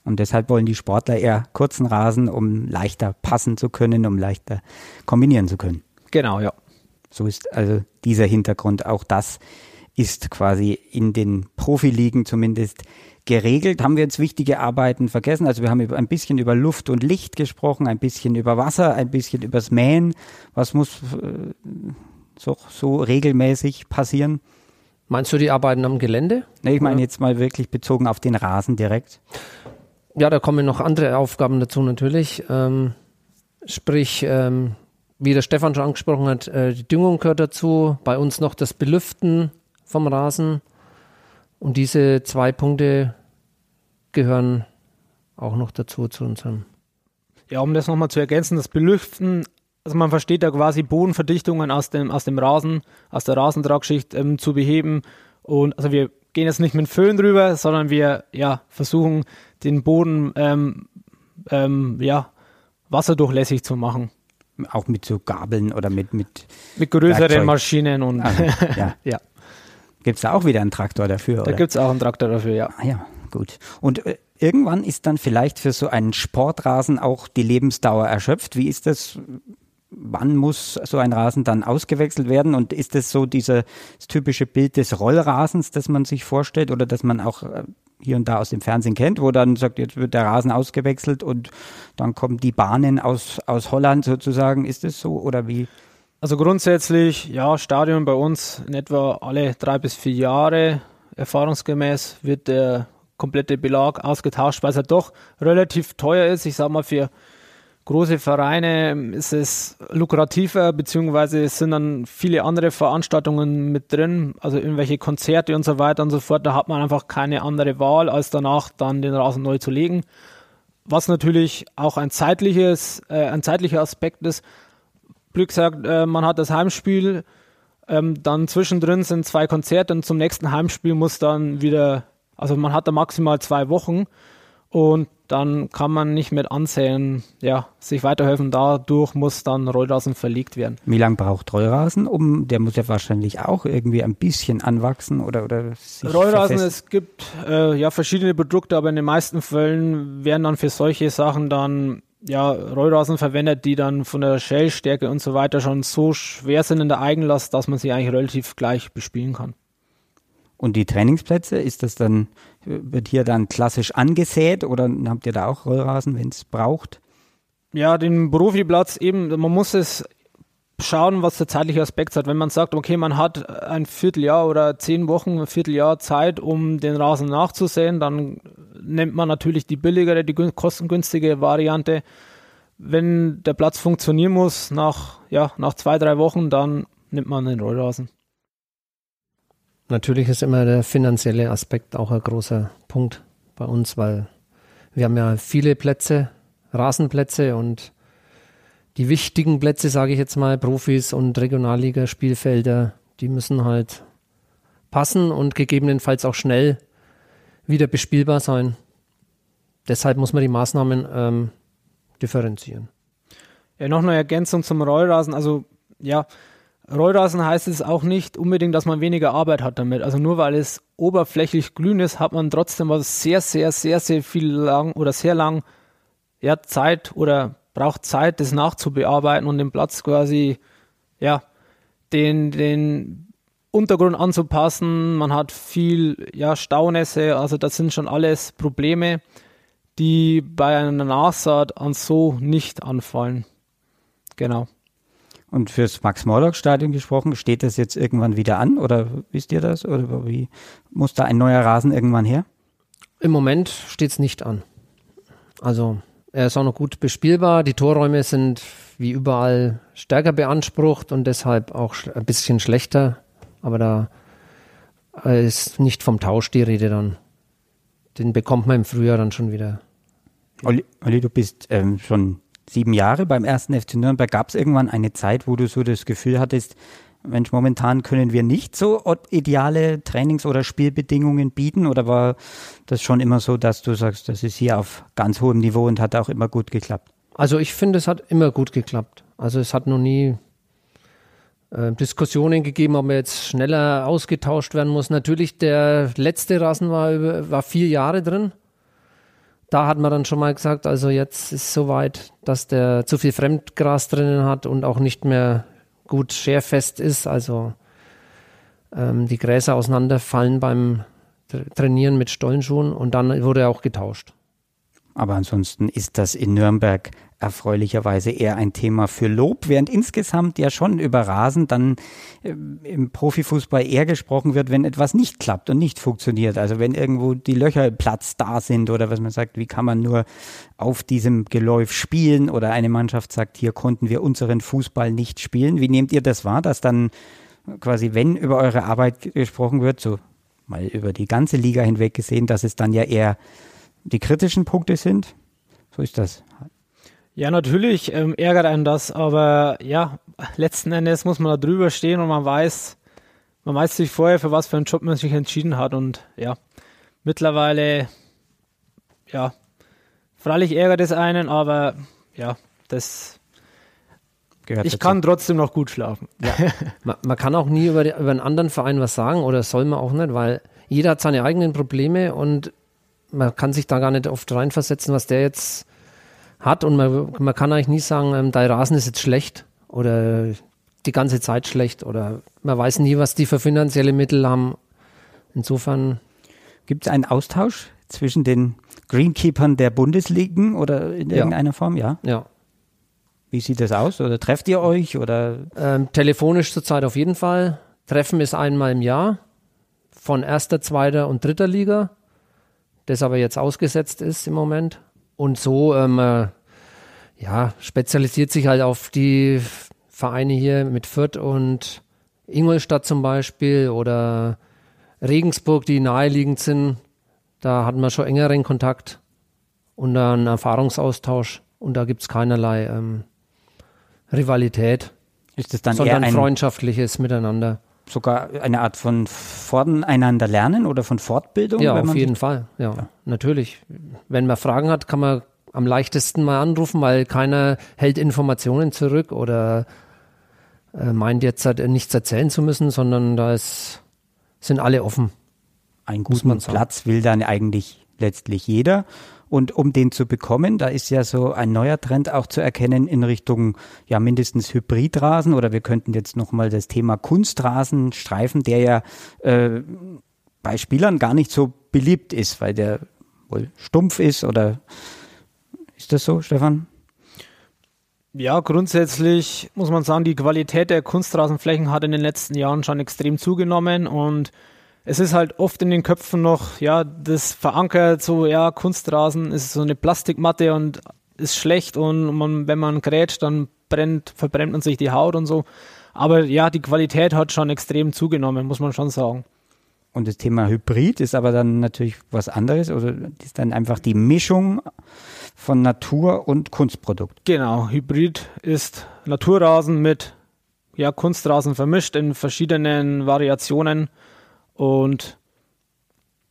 Und deshalb wollen die Sportler eher kurzen Rasen, um leichter passen zu können, um leichter kombinieren zu können. Genau, ja. So ist also dieser Hintergrund. Auch das ist quasi in den Profiligen zumindest geregelt. Haben wir jetzt wichtige Arbeiten vergessen? Also wir haben ein bisschen über Luft und Licht gesprochen, ein bisschen über Wasser, ein bisschen übers Mähen. Was muss äh, so, so regelmäßig passieren? Meinst du die Arbeiten am Gelände? Nee, ich meine jetzt mal wirklich bezogen auf den Rasen direkt. Ja, da kommen noch andere Aufgaben dazu natürlich. Ähm, sprich, ähm, wie der Stefan schon angesprochen hat, äh, die Düngung gehört dazu. Bei uns noch das Belüften vom Rasen. Und diese zwei Punkte gehören auch noch dazu zu unserem. Ja, um das nochmal zu ergänzen, das Belüften, also man versteht da quasi Bodenverdichtungen aus dem, aus dem Rasen, aus der Rasentragschicht ähm, zu beheben. Und also wir gehen jetzt nicht mit Föhn drüber, sondern wir ja, versuchen den Boden ähm, ähm, ja, wasserdurchlässig zu machen auch mit so Gabeln oder mit mit mit größeren Werkzeug. Maschinen und also, ja. ja. Gibt es da auch wieder einen Traktor dafür? Da gibt es auch einen Traktor dafür, ja. Ah, ja, gut. Und äh, irgendwann ist dann vielleicht für so einen Sportrasen auch die Lebensdauer erschöpft. Wie ist das? Wann muss so ein Rasen dann ausgewechselt werden? Und ist das so dieses typische Bild des Rollrasens, das man sich vorstellt oder dass man auch äh, hier und da aus dem Fernsehen kennt, wo dann sagt, jetzt wird der Rasen ausgewechselt und dann kommen die Bahnen aus, aus Holland sozusagen. Ist es so oder wie? Also grundsätzlich, ja, Stadion bei uns in etwa alle drei bis vier Jahre erfahrungsgemäß wird der komplette Belag ausgetauscht, weil es halt doch relativ teuer ist. Ich sag mal, für große Vereine ist es lukrativer, beziehungsweise es sind dann viele andere Veranstaltungen mit drin, also irgendwelche Konzerte und so weiter und so fort. Da hat man einfach keine andere Wahl, als danach dann den Rasen neu zu legen. Was natürlich auch ein zeitliches, äh, ein zeitlicher Aspekt ist, Glück gesagt, äh, man hat das Heimspiel, ähm, dann zwischendrin sind zwei Konzerte und zum nächsten Heimspiel muss dann wieder, also man hat da maximal zwei Wochen und dann kann man nicht mit ansehen, ja, sich weiterhelfen. Dadurch muss dann Rollrasen verlegt werden. Wie lange braucht Rollrasen? Um, der muss ja wahrscheinlich auch irgendwie ein bisschen anwachsen oder, oder Rollrasen, es gibt äh, ja verschiedene Produkte, aber in den meisten Fällen werden dann für solche Sachen dann ja, Rollrasen verwendet, die dann von der Shellstärke und so weiter schon so schwer sind in der Eigenlast, dass man sie eigentlich relativ gleich bespielen kann. Und die Trainingsplätze, ist das dann, wird hier dann klassisch angesät oder habt ihr da auch Rollrasen, wenn es braucht? Ja, den Profiplatz eben, man muss es schauen, was der zeitliche Aspekt hat. Wenn man sagt, okay, man hat ein Vierteljahr oder zehn Wochen, ein Vierteljahr Zeit, um den Rasen nachzusehen, dann nimmt man natürlich die billigere, die kostengünstige Variante. Wenn der Platz funktionieren muss, nach, ja, nach zwei, drei Wochen, dann nimmt man den Rollrasen. Natürlich ist immer der finanzielle Aspekt auch ein großer Punkt bei uns, weil wir haben ja viele Plätze, Rasenplätze und die wichtigen Plätze, sage ich jetzt mal, Profis und Regionalliga-Spielfelder, die müssen halt passen und gegebenenfalls auch schnell wieder bespielbar sein. Deshalb muss man die Maßnahmen ähm, differenzieren. Ja, noch eine Ergänzung zum Rollrasen. Also ja, Rollrasen heißt es auch nicht unbedingt, dass man weniger Arbeit hat damit. Also nur weil es oberflächlich grün ist, hat man trotzdem was sehr, sehr, sehr, sehr viel lang oder sehr lang ja, Zeit oder braucht Zeit, das nachzubearbeiten und den Platz quasi, ja, den, den Untergrund anzupassen. Man hat viel, ja, Staunässe, also das sind schon alles Probleme, die bei einer Nachsaat an so nicht anfallen. Genau. Und fürs Max-Morlock-Stadion gesprochen, steht das jetzt irgendwann wieder an oder wisst ihr das? Oder wie muss da ein neuer Rasen irgendwann her? Im Moment steht es nicht an. Also er ist auch noch gut bespielbar. Die Torräume sind wie überall stärker beansprucht und deshalb auch ein bisschen schlechter. Aber da ist nicht vom Tausch die Rede dann. Den bekommt man im Frühjahr dann schon wieder. Olli, Olli du bist ähm, schon sieben Jahre beim ersten FC Nürnberg. Gab es irgendwann eine Zeit, wo du so das Gefühl hattest, Mensch, momentan können wir nicht so ideale Trainings- oder Spielbedingungen bieten? Oder war das schon immer so, dass du sagst, das ist hier auf ganz hohem Niveau und hat auch immer gut geklappt? Also ich finde, es hat immer gut geklappt. Also es hat noch nie äh, Diskussionen gegeben, ob man jetzt schneller ausgetauscht werden muss. Natürlich, der letzte Rasen war, war vier Jahre drin da hat man dann schon mal gesagt, also jetzt ist es soweit, dass der zu viel Fremdgras drinnen hat und auch nicht mehr gut scherfest ist. Also ähm, die Gräser auseinanderfallen beim Trainieren mit Stollenschuhen und dann wurde er auch getauscht. Aber ansonsten ist das in Nürnberg erfreulicherweise eher ein Thema für Lob, während insgesamt ja schon über Rasen dann äh, im Profifußball eher gesprochen wird, wenn etwas nicht klappt und nicht funktioniert. Also wenn irgendwo die Löcher Platz da sind oder was man sagt, wie kann man nur auf diesem Geläuf spielen oder eine Mannschaft sagt, hier konnten wir unseren Fußball nicht spielen. Wie nehmt ihr das wahr, dass dann quasi, wenn über eure Arbeit gesprochen wird, so mal über die ganze Liga hinweg gesehen, dass es dann ja eher die kritischen Punkte sind. So ist das. Ja, natürlich ähm, ärgert einen das, aber ja, letzten Endes muss man da drüber stehen und man weiß, man weiß sich vorher, für was für einen Job man sich entschieden hat und ja, mittlerweile, ja, freilich ärgert es einen, aber ja, das Gehört ich dazu. kann trotzdem noch gut schlafen. Ja. man, man, kann auch nie über, die, über einen anderen Verein was sagen oder soll man auch nicht, weil jeder hat seine eigenen Probleme und man kann sich da gar nicht oft reinversetzen, was der jetzt hat. Und man, man kann eigentlich nie sagen, ähm, dein Rasen ist jetzt schlecht oder die ganze Zeit schlecht oder man weiß nie, was die für finanzielle Mittel haben. Insofern. Gibt es einen Austausch zwischen den Greenkeepern der Bundesligen oder in irgendeiner ja. Form? Ja. Ja. Wie sieht das aus? Oder trefft ihr euch? Oder? Ähm, telefonisch zurzeit auf jeden Fall. Treffen ist einmal im Jahr von erster, zweiter und dritter Liga das aber jetzt ausgesetzt ist im Moment. Und so, ähm, äh, ja, spezialisiert sich halt auf die Vereine hier mit Fürth und Ingolstadt zum Beispiel oder Regensburg, die naheliegend sind. Da hatten wir schon engeren Kontakt und dann Erfahrungsaustausch und da gibt es keinerlei ähm, Rivalität. Ist das dann sondern eher ein, freundschaftliches Miteinander. Sogar eine Art von voneinander lernen oder von Fortbildung? Ja, auf jeden Fall. Ja, natürlich. Wenn man Fragen hat, kann man am leichtesten mal anrufen, weil keiner hält Informationen zurück oder äh, meint jetzt halt nichts erzählen zu müssen, sondern da ist, sind alle offen. man sagen. Platz will dann eigentlich letztlich jeder. Und um den zu bekommen, da ist ja so ein neuer Trend auch zu erkennen in Richtung ja mindestens Hybridrasen oder wir könnten jetzt nochmal das Thema Kunstrasen streifen, der ja äh, bei Spielern gar nicht so beliebt ist, weil der wohl stumpf ist oder ist das so, Stefan? Ja, grundsätzlich muss man sagen, die Qualität der Kunstrasenflächen hat in den letzten Jahren schon extrem zugenommen und es ist halt oft in den Köpfen noch, ja, das verankert so, ja, Kunstrasen ist so eine Plastikmatte und ist schlecht und man, wenn man grätscht, dann brennt, verbrennt man sich die Haut und so. Aber ja, die Qualität hat schon extrem zugenommen, muss man schon sagen. Und das Thema Hybrid ist aber dann natürlich was anderes oder ist dann einfach die Mischung von Natur und Kunstprodukt. Genau, Hybrid ist Naturrasen mit ja, Kunstrasen vermischt in verschiedenen Variationen und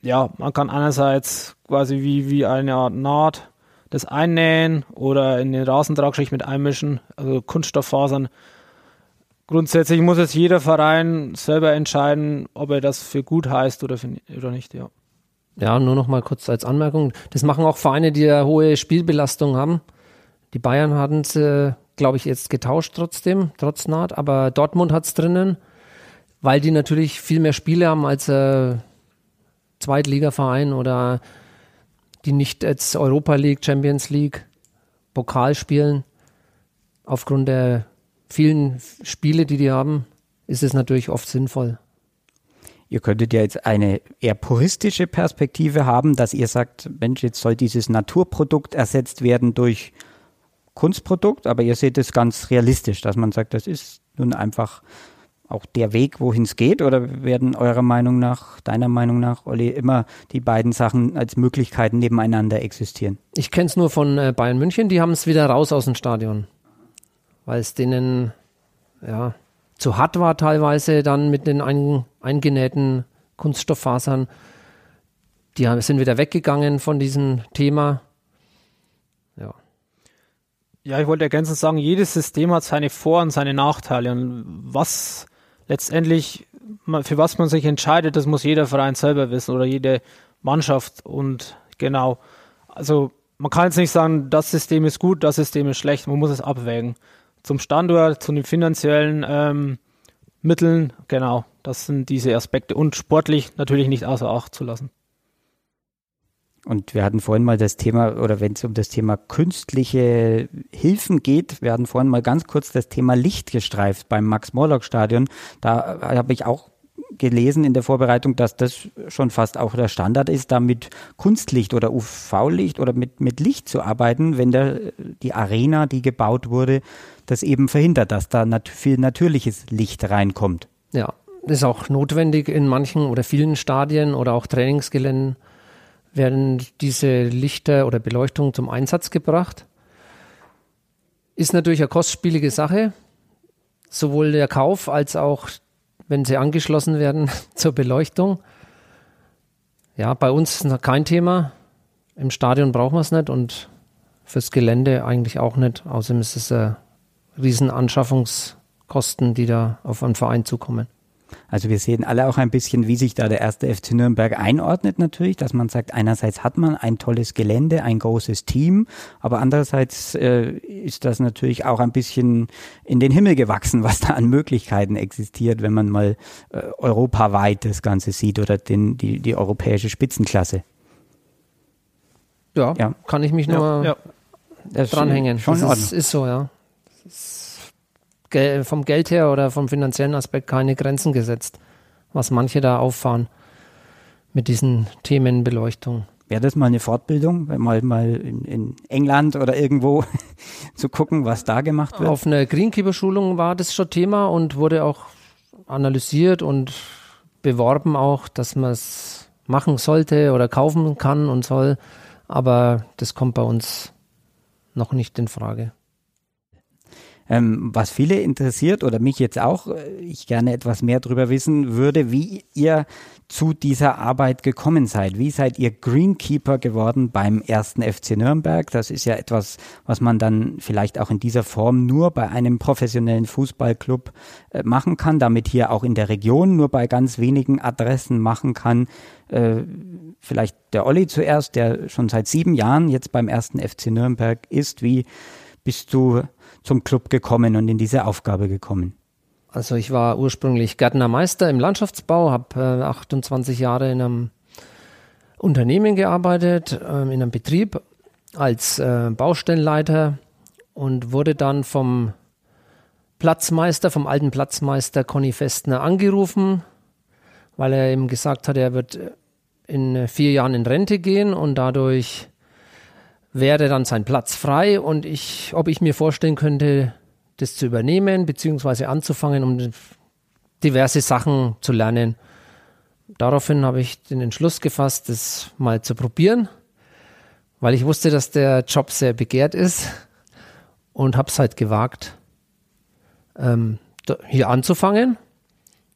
ja, man kann einerseits quasi wie, wie eine Art Naht das einnähen oder in den Rasentragschicht mit einmischen, also Kunststofffasern. Grundsätzlich muss jetzt jeder Verein selber entscheiden, ob er das für gut heißt oder, für, oder nicht, ja. Ja, nur noch mal kurz als Anmerkung. Das machen auch Vereine, die eine hohe Spielbelastung haben. Die Bayern hatten es, äh, glaube ich, jetzt getauscht trotzdem, trotz Naht, aber Dortmund hat es drinnen, weil die natürlich viel mehr Spiele haben als äh, Zweitligaverein oder die nicht jetzt Europa League, Champions League, Pokal spielen. Aufgrund der vielen Spiele, die die haben, ist es natürlich oft sinnvoll. Ihr könntet ja jetzt eine eher puristische Perspektive haben, dass ihr sagt, Mensch, jetzt soll dieses Naturprodukt ersetzt werden durch Kunstprodukt, aber ihr seht es ganz realistisch, dass man sagt, das ist nun einfach auch der Weg, wohin es geht, oder werden eurer Meinung nach, deiner Meinung nach, Olli, immer die beiden Sachen als Möglichkeiten nebeneinander existieren? Ich kenne es nur von äh, Bayern München, die haben es wieder raus aus dem Stadion. Weil es denen ja, zu hart war teilweise dann mit den ein, eingenähten Kunststofffasern. Die haben, sind wieder weggegangen von diesem Thema. Ja. Ja, ich wollte ergänzend sagen, jedes System hat seine Vor- und seine Nachteile. Und was letztendlich, für was man sich entscheidet, das muss jeder Verein selber wissen oder jede Mannschaft. Und genau, also man kann jetzt nicht sagen, das System ist gut, das System ist schlecht. Man muss es abwägen. Zum Standort, zu den finanziellen ähm, Mitteln, genau, das sind diese Aspekte. Und sportlich natürlich nicht außer Acht zu lassen. Und wir hatten vorhin mal das Thema, oder wenn es um das Thema künstliche Hilfen geht, wir hatten vorhin mal ganz kurz das Thema Licht gestreift beim Max-Morlock-Stadion. Da habe ich auch gelesen in der Vorbereitung, dass das schon fast auch der Standard ist, da mit Kunstlicht oder UV-Licht oder mit, mit Licht zu arbeiten, wenn der, die Arena, die gebaut wurde, das eben verhindert, dass da nat viel natürliches Licht reinkommt. Ja, ist auch notwendig in manchen oder vielen Stadien oder auch Trainingsgeländen werden diese Lichter oder Beleuchtung zum Einsatz gebracht. Ist natürlich eine kostspielige Sache, sowohl der Kauf als auch, wenn sie angeschlossen werden zur Beleuchtung. Ja, bei uns ist noch kein Thema. Im Stadion brauchen wir es nicht und fürs Gelände eigentlich auch nicht. Außerdem ist es äh, riesen Anschaffungskosten, die da auf einen Verein zukommen. Also wir sehen alle auch ein bisschen, wie sich da der erste FC Nürnberg einordnet natürlich, dass man sagt, einerseits hat man ein tolles Gelände, ein großes Team, aber andererseits äh, ist das natürlich auch ein bisschen in den Himmel gewachsen, was da an Möglichkeiten existiert, wenn man mal äh, europaweit das Ganze sieht oder den, die, die europäische Spitzenklasse. Ja, Ja. kann ich mich nur ja. Das ist dranhängen. Schon in das Ordnung. ist, ist so, ja. Das ist gel- vom Geld her oder vom finanziellen Aspekt keine Grenzen gesetzt, was manche da auffahren mit diesen Themen Beleuchtung. Wäre das mal eine Fortbildung, mal, mal in, in England oder irgendwo zu gucken, was da gemacht wird? Auf einer Greenkeeper-Schulung war das schon Thema und wurde auch analysiert und beworben auch, dass man es machen sollte oder kaufen kann und soll. Aber das kommt bei uns noch nicht in Frage. Ähm, was viele interessiert oder mich jetzt auch, äh, ich gerne etwas mehr darüber wissen würde, wie ihr zu dieser Arbeit gekommen seid. Wie seid ihr Greenkeeper geworden beim ersten FC Nürnberg? Das ist ja etwas, was man dann vielleicht auch in dieser Form nur bei einem professionellen Fußballclub äh, machen kann, damit hier auch in der Region nur bei ganz wenigen Adressen machen kann. Äh, vielleicht der Olli zuerst, der schon seit sieben Jahren jetzt beim ersten FC Nürnberg ist. Wie bist du zum Club gekommen und in diese Aufgabe gekommen? Also ich war ursprünglich Gärtnermeister im Landschaftsbau, habe äh, 28 Jahre in einem Unternehmen gearbeitet, äh, in einem Betrieb als äh, Baustellenleiter und wurde dann vom Platzmeister, vom alten Platzmeister Conny Festner angerufen, weil er eben gesagt hat, er wird in vier Jahren in Rente gehen und dadurch wäre dann sein Platz frei und ich, ob ich mir vorstellen könnte, das zu übernehmen, beziehungsweise anzufangen, um diverse Sachen zu lernen. Daraufhin habe ich den Entschluss gefasst, das mal zu probieren, weil ich wusste, dass der Job sehr begehrt ist und habe es halt gewagt, ähm, hier anzufangen.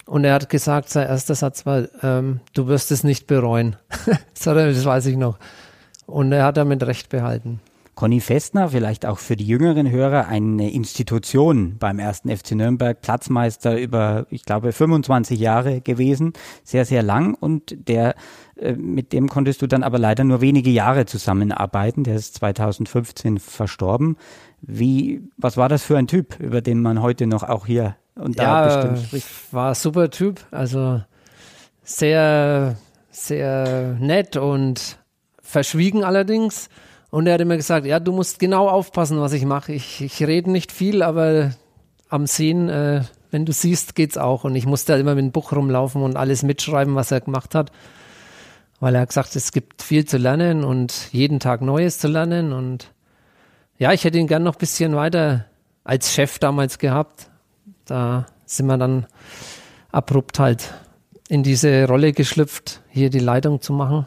Und er hat gesagt, sein erster Satz war, ähm, du wirst es nicht bereuen. das weiß ich noch. Und er hat damit recht behalten. Conny Festner, vielleicht auch für die jüngeren Hörer, eine Institution beim ersten FC Nürnberg, Platzmeister über, ich glaube, 25 Jahre gewesen, sehr, sehr lang und der, äh, mit dem konntest du dann aber leider nur wenige Jahre zusammenarbeiten. Der ist 2015 verstorben. Wie, was war das für ein Typ, über den man heute noch auch hier und da ja, bestimmt spricht? War ein super Typ, also sehr, sehr nett und verschwiegen allerdings. Und er hat immer gesagt, ja, du musst genau aufpassen, was ich mache. Ich, ich rede nicht viel, aber am Sehen, äh, wenn du siehst, geht's auch. Und ich musste halt immer mit dem Buch rumlaufen und alles mitschreiben, was er gemacht hat. Weil er hat gesagt, es gibt viel zu lernen und jeden Tag Neues zu lernen. Und ja, ich hätte ihn gern noch ein bisschen weiter als Chef damals gehabt. Da sind wir dann abrupt halt in diese Rolle geschlüpft, hier die Leitung zu machen.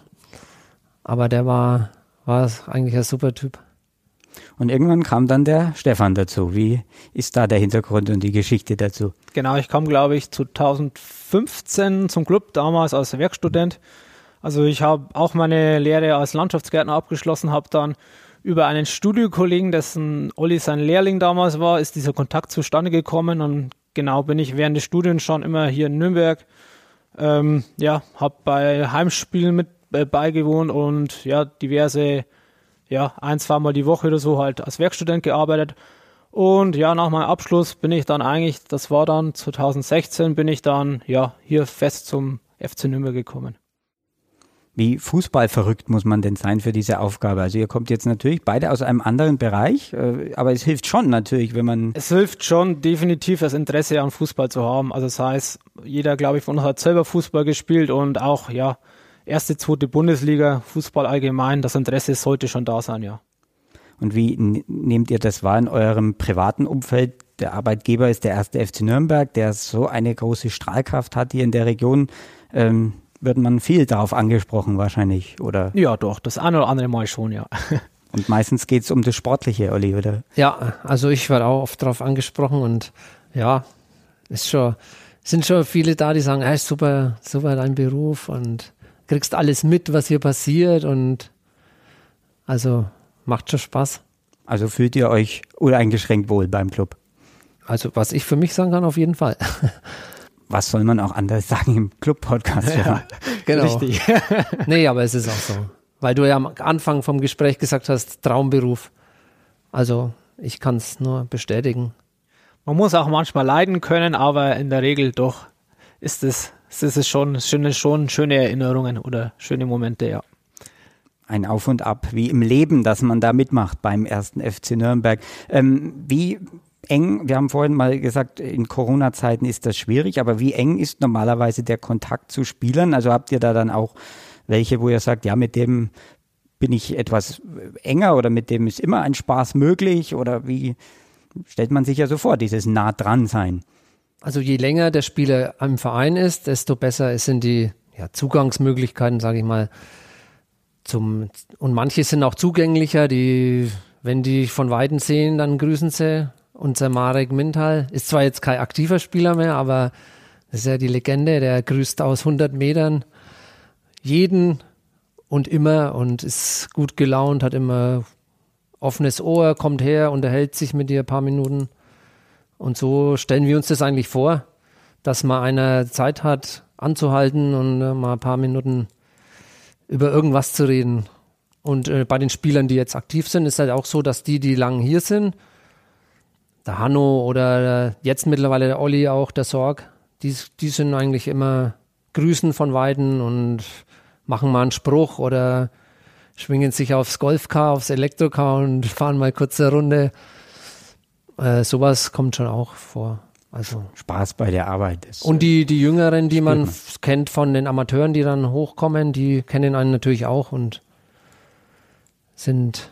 Aber der war, war eigentlich ein super Typ. Und irgendwann kam dann der Stefan dazu. Wie ist da der Hintergrund und die Geschichte dazu? Genau, ich kam, glaube ich, 2015 zum Club, damals als Werkstudent. Also ich habe auch meine Lehre als Landschaftsgärtner abgeschlossen, habe dann über einen Studiokollegen, dessen Olli sein Lehrling damals war, ist dieser Kontakt zustande gekommen und genau bin ich während des Studiums schon immer hier in Nürnberg. Ähm, ja, habe bei Heimspielen mit beigewohnt und ja, diverse, ja, ein, zweimal die Woche oder so halt als Werkstudent gearbeitet. Und ja, nach meinem Abschluss bin ich dann eigentlich, das war dann 2016, bin ich dann ja hier fest zum FC Nürnberg gekommen. Wie fußballverrückt muss man denn sein für diese Aufgabe? Also ihr kommt jetzt natürlich beide aus einem anderen Bereich, äh, aber es hilft schon natürlich, wenn man... Es hilft schon definitiv das Interesse an Fußball zu haben. Also das heißt, jeder, glaube ich, von uns hat selber Fußball gespielt und auch, ja, erste, zweite Bundesliga, Fußball allgemein, das Interesse sollte schon da sein, ja. Und wie nehmt ihr das wahr in eurem privaten Umfeld? Der Arbeitgeber ist der erste FC Nürnberg, der so eine große Strahlkraft hat hier in der Region. Ähm, wird man viel darauf angesprochen wahrscheinlich, oder? Ja, doch, das eine oder andere Mal schon, ja. Und meistens geht es um das Sportliche, Olli, oder? Ja, also ich werde auch oft darauf angesprochen und ja, ist schon, sind schon viele da, die sagen, hey, super, super dein Beruf und kriegst alles mit, was hier passiert und also macht schon Spaß. Also fühlt ihr euch uneingeschränkt wohl beim Club? Also was ich für mich sagen kann, auf jeden Fall. Was soll man auch anders sagen im Club-Podcast? Ja, genau. Richtig. nee, aber es ist auch so. Weil du ja am Anfang vom Gespräch gesagt hast, Traumberuf. Also ich kann es nur bestätigen. Man muss auch manchmal leiden können, aber in der Regel doch ist es es ist schon, schöne, schon schöne Erinnerungen oder schöne Momente, ja. Ein Auf und Ab, wie im Leben, dass man da mitmacht beim ersten FC Nürnberg. Ähm, wie eng, wir haben vorhin mal gesagt, in Corona-Zeiten ist das schwierig, aber wie eng ist normalerweise der Kontakt zu Spielern? Also habt ihr da dann auch welche, wo ihr sagt, ja, mit dem bin ich etwas enger oder mit dem ist immer ein Spaß möglich oder wie stellt man sich ja so vor, dieses nah dran sein? Also je länger der Spieler im Verein ist, desto besser sind die ja, Zugangsmöglichkeiten, sage ich mal. Zum, und manche sind auch zugänglicher, die, wenn die von Weitem sehen, dann grüßen sie unser Marek Mintal ist zwar jetzt kein aktiver Spieler mehr, aber das ist ja die Legende, der grüßt aus 100 Metern jeden und immer und ist gut gelaunt, hat immer offenes Ohr, kommt her, unterhält sich mit dir ein paar Minuten. Und so stellen wir uns das eigentlich vor, dass mal einer Zeit hat, anzuhalten und äh, mal ein paar Minuten über irgendwas zu reden. Und äh, bei den Spielern, die jetzt aktiv sind, ist halt auch so, dass die, die lang hier sind, der Hanno oder jetzt mittlerweile der Olli auch, der Sorg, die, die sind eigentlich immer grüßen von Weiden und machen mal einen Spruch oder schwingen sich aufs Golfcar, aufs Elektrocar und fahren mal kurz eine Runde. Äh, sowas kommt schon auch vor. Also Spaß bei der Arbeit ist. und die, die Jüngeren, die man kennt von den Amateuren, die dann hochkommen, die kennen einen natürlich auch und sind,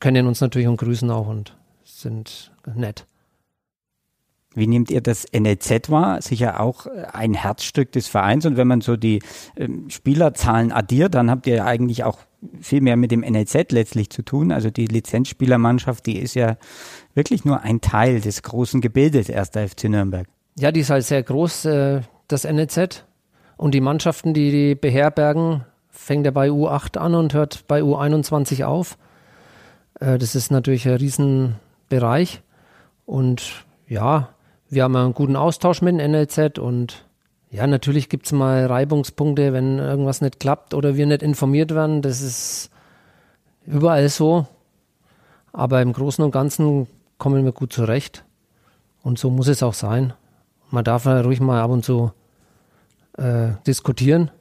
kennen uns natürlich und grüßen auch und sind nett. Wie nehmt ihr das NLZ wahr? Sicher auch äh, ein Herzstück des Vereins. Und wenn man so die ähm, Spielerzahlen addiert, dann habt ihr ja eigentlich auch viel mehr mit dem NLZ letztlich zu tun. Also die Lizenzspielermannschaft, die ist ja wirklich nur ein Teil des großen Gebildes 1. FC Nürnberg. Ja, die ist halt sehr groß, äh, das NEZ. Und die Mannschaften, die die beherbergen, fängt ja bei U8 an und hört bei U21 auf. Äh, das ist natürlich ein Riesenbereich. Und ja, wir haben einen guten Austausch mit dem NLZ und ja, natürlich gibt es mal Reibungspunkte, wenn irgendwas nicht klappt oder wir nicht informiert werden. Das ist überall so. Aber im Großen und Ganzen kommen wir gut zurecht. Und so muss es auch sein. Man darf ja ruhig mal ab und zu äh, diskutieren,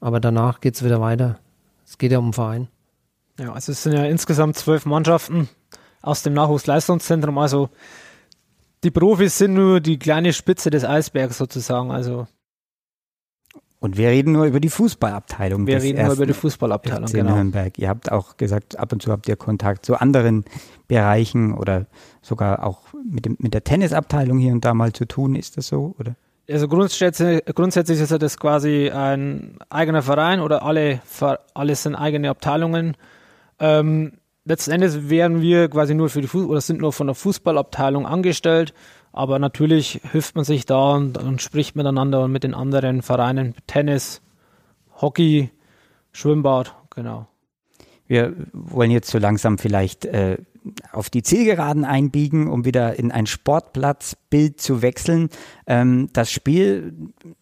aber danach geht es wieder weiter. Es geht ja um den Verein. Ja, also es sind ja insgesamt zwölf Mannschaften aus dem Nachwuchsleistungszentrum. Also die Profis sind nur die kleine Spitze des Eisbergs sozusagen. Also Und wir reden nur über die Fußballabteilung. wir reden nur über die Fußballabteilung. FC Genau. Nürnberg. Ihr habt auch gesagt, ab und zu habt ihr Kontakt zu anderen Bereichen oder sogar auch mit, dem, mit der Tennisabteilung hier und da mal zu tun. Ist das so? Oder? Also grundsätzlich, grundsätzlich ist das quasi ein eigener Verein oder alle, alles sind eigene Abteilungen. Ähm, letzten Endes wären wir quasi nur für die Fuß oder sind nur von der Fußballabteilung angestellt, aber natürlich hilft man sich da und, und spricht miteinander und mit den anderen Vereinen, Tennis, Hockey, Schwimmbad, genau. Wir wollen jetzt so langsam vielleicht äh, auf die Zielgeraden einbiegen, um wieder in ein Sportplatzbild zu wechseln. Ähm, das Spiel,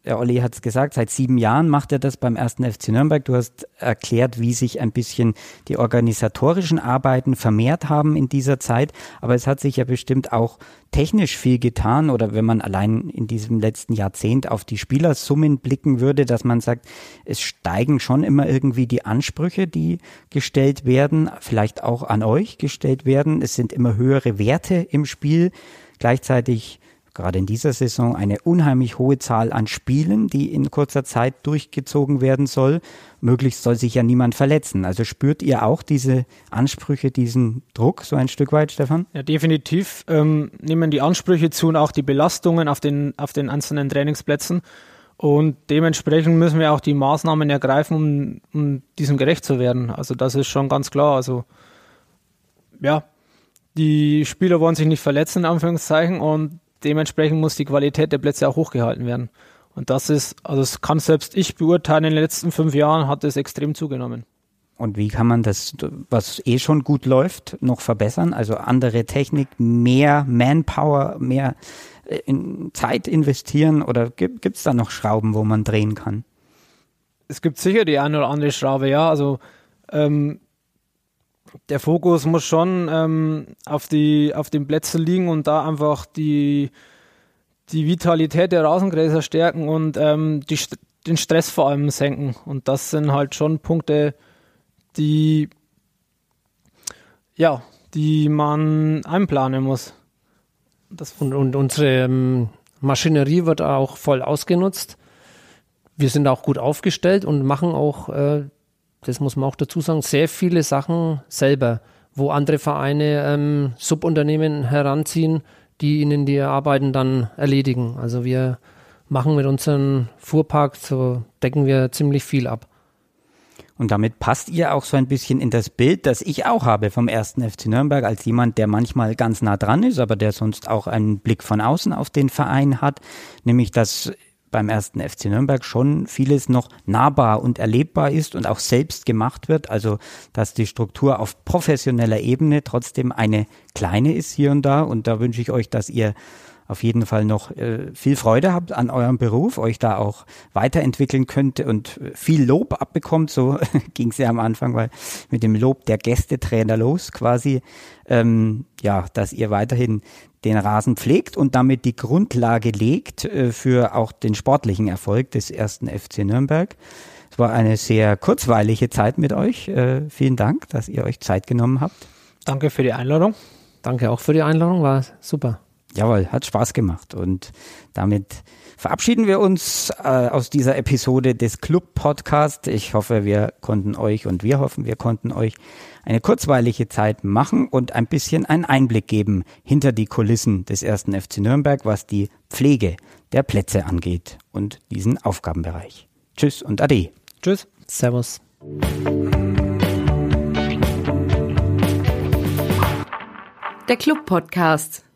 der Olli hat es gesagt, seit sieben Jahren macht er das beim ersten FC Nürnberg. Du hast erklärt, wie sich ein bisschen die organisatorischen Arbeiten vermehrt haben in dieser Zeit. Aber es hat sich ja bestimmt auch technisch viel getan oder wenn man allein in diesem letzten Jahrzehnt auf die Spielersummen blicken würde, dass man sagt, es steigen schon immer irgendwie die Ansprüche, die gestellt werden, vielleicht auch an euch gestellt werden. Es sind immer höhere Werte im Spiel. Gleichzeitig gerade in dieser Saison eine unheimlich hohe Zahl an Spielen, die in kurzer Zeit durchgezogen werden soll. Möglichst soll sich ja niemand verletzen. Also spürt ihr auch diese Ansprüche, diesen Druck so ein Stück weit, Stefan? Ja, definitiv ähm, nehmen die Ansprüche zu und auch die Belastungen auf den, auf den einzelnen Trainingsplätzen. Und dementsprechend müssen wir auch die Maßnahmen ergreifen, um, um diesem gerecht zu werden. Also das ist schon ganz klar. Also ja, die Spieler wollen sich nicht verletzen, in Anführungszeichen, und dementsprechend muss die Qualität der Plätze auch hochgehalten werden. Und das ist, also das kann selbst ich beurteilen, in den letzten fünf Jahren hat es extrem zugenommen. Und wie kann man das, was eh schon gut läuft, noch verbessern? Also andere Technik, mehr Manpower, mehr äh, in Zeit investieren oder gibt es da noch Schrauben, wo man drehen kann? es gibt sicher die eine oder andere Schraube, ja. Also ähm, der Fokus muss schon ähm, auf, die, auf den Plätzen liegen und da einfach die, die Vitalität der Rausengräser stärken und ähm, die, den Stress vor allem senken. Und das sind halt schon Punkte, die ja, die man einplanen muss. Das Und, und unsere ähm, Maschinerie wird auch voll ausgenutzt. Wir sind auch gut aufgestellt und machen auch, äh, das muss man auch dazu sagen, sehr viele Sachen selber, wo andere Vereine ähm, Subunternehmen heranziehen, die ihnen die Arbeiten dann erledigen. Also wir machen mit unserem Fuhrpark, so decken wir ziemlich viel ab. Und damit passt ihr auch so ein bisschen in das Bild, das ich auch habe vom ersten FC Nürnberg als jemand, der manchmal ganz nah dran ist, aber der sonst auch einen Blick von außen auf den Verein hat, nämlich dass beim ersten FC Nürnberg schon vieles noch nahbar und erlebbar ist und auch selbst gemacht wird. Also, dass die Struktur auf professioneller Ebene trotzdem eine kleine ist hier und da. Und da wünsche ich euch, dass ihr auf jeden Fall noch äh, viel Freude habt an eurem Beruf, euch da auch weiterentwickeln könnt und viel Lob abbekommt. So ging es ja am Anfang, weil mit dem Lob der Gästetrainer los quasi, ähm, ja, dass ihr weiterhin den Rasen pflegt und damit die Grundlage legt äh, für auch den sportlichen Erfolg des ersten FC Nürnberg. Es war eine sehr kurzweilige Zeit mit euch. Äh, vielen Dank, dass ihr euch Zeit genommen habt. Danke für die Einladung. Danke auch für die Einladung, war super. Jawohl, hat Spaß gemacht. Und damit verabschieden wir uns äh, aus dieser Episode des Club Podcast. Ich hoffe, wir konnten euch und wir hoffen, wir konnten euch eine kurzweilige Zeit machen und ein bisschen einen Einblick geben hinter die Kulissen des ersten FC Nürnberg, was die Pflege der Plätze angeht und diesen Aufgabenbereich. Tschüss und Ade. Tschüss. Servus. Der Club Podcast.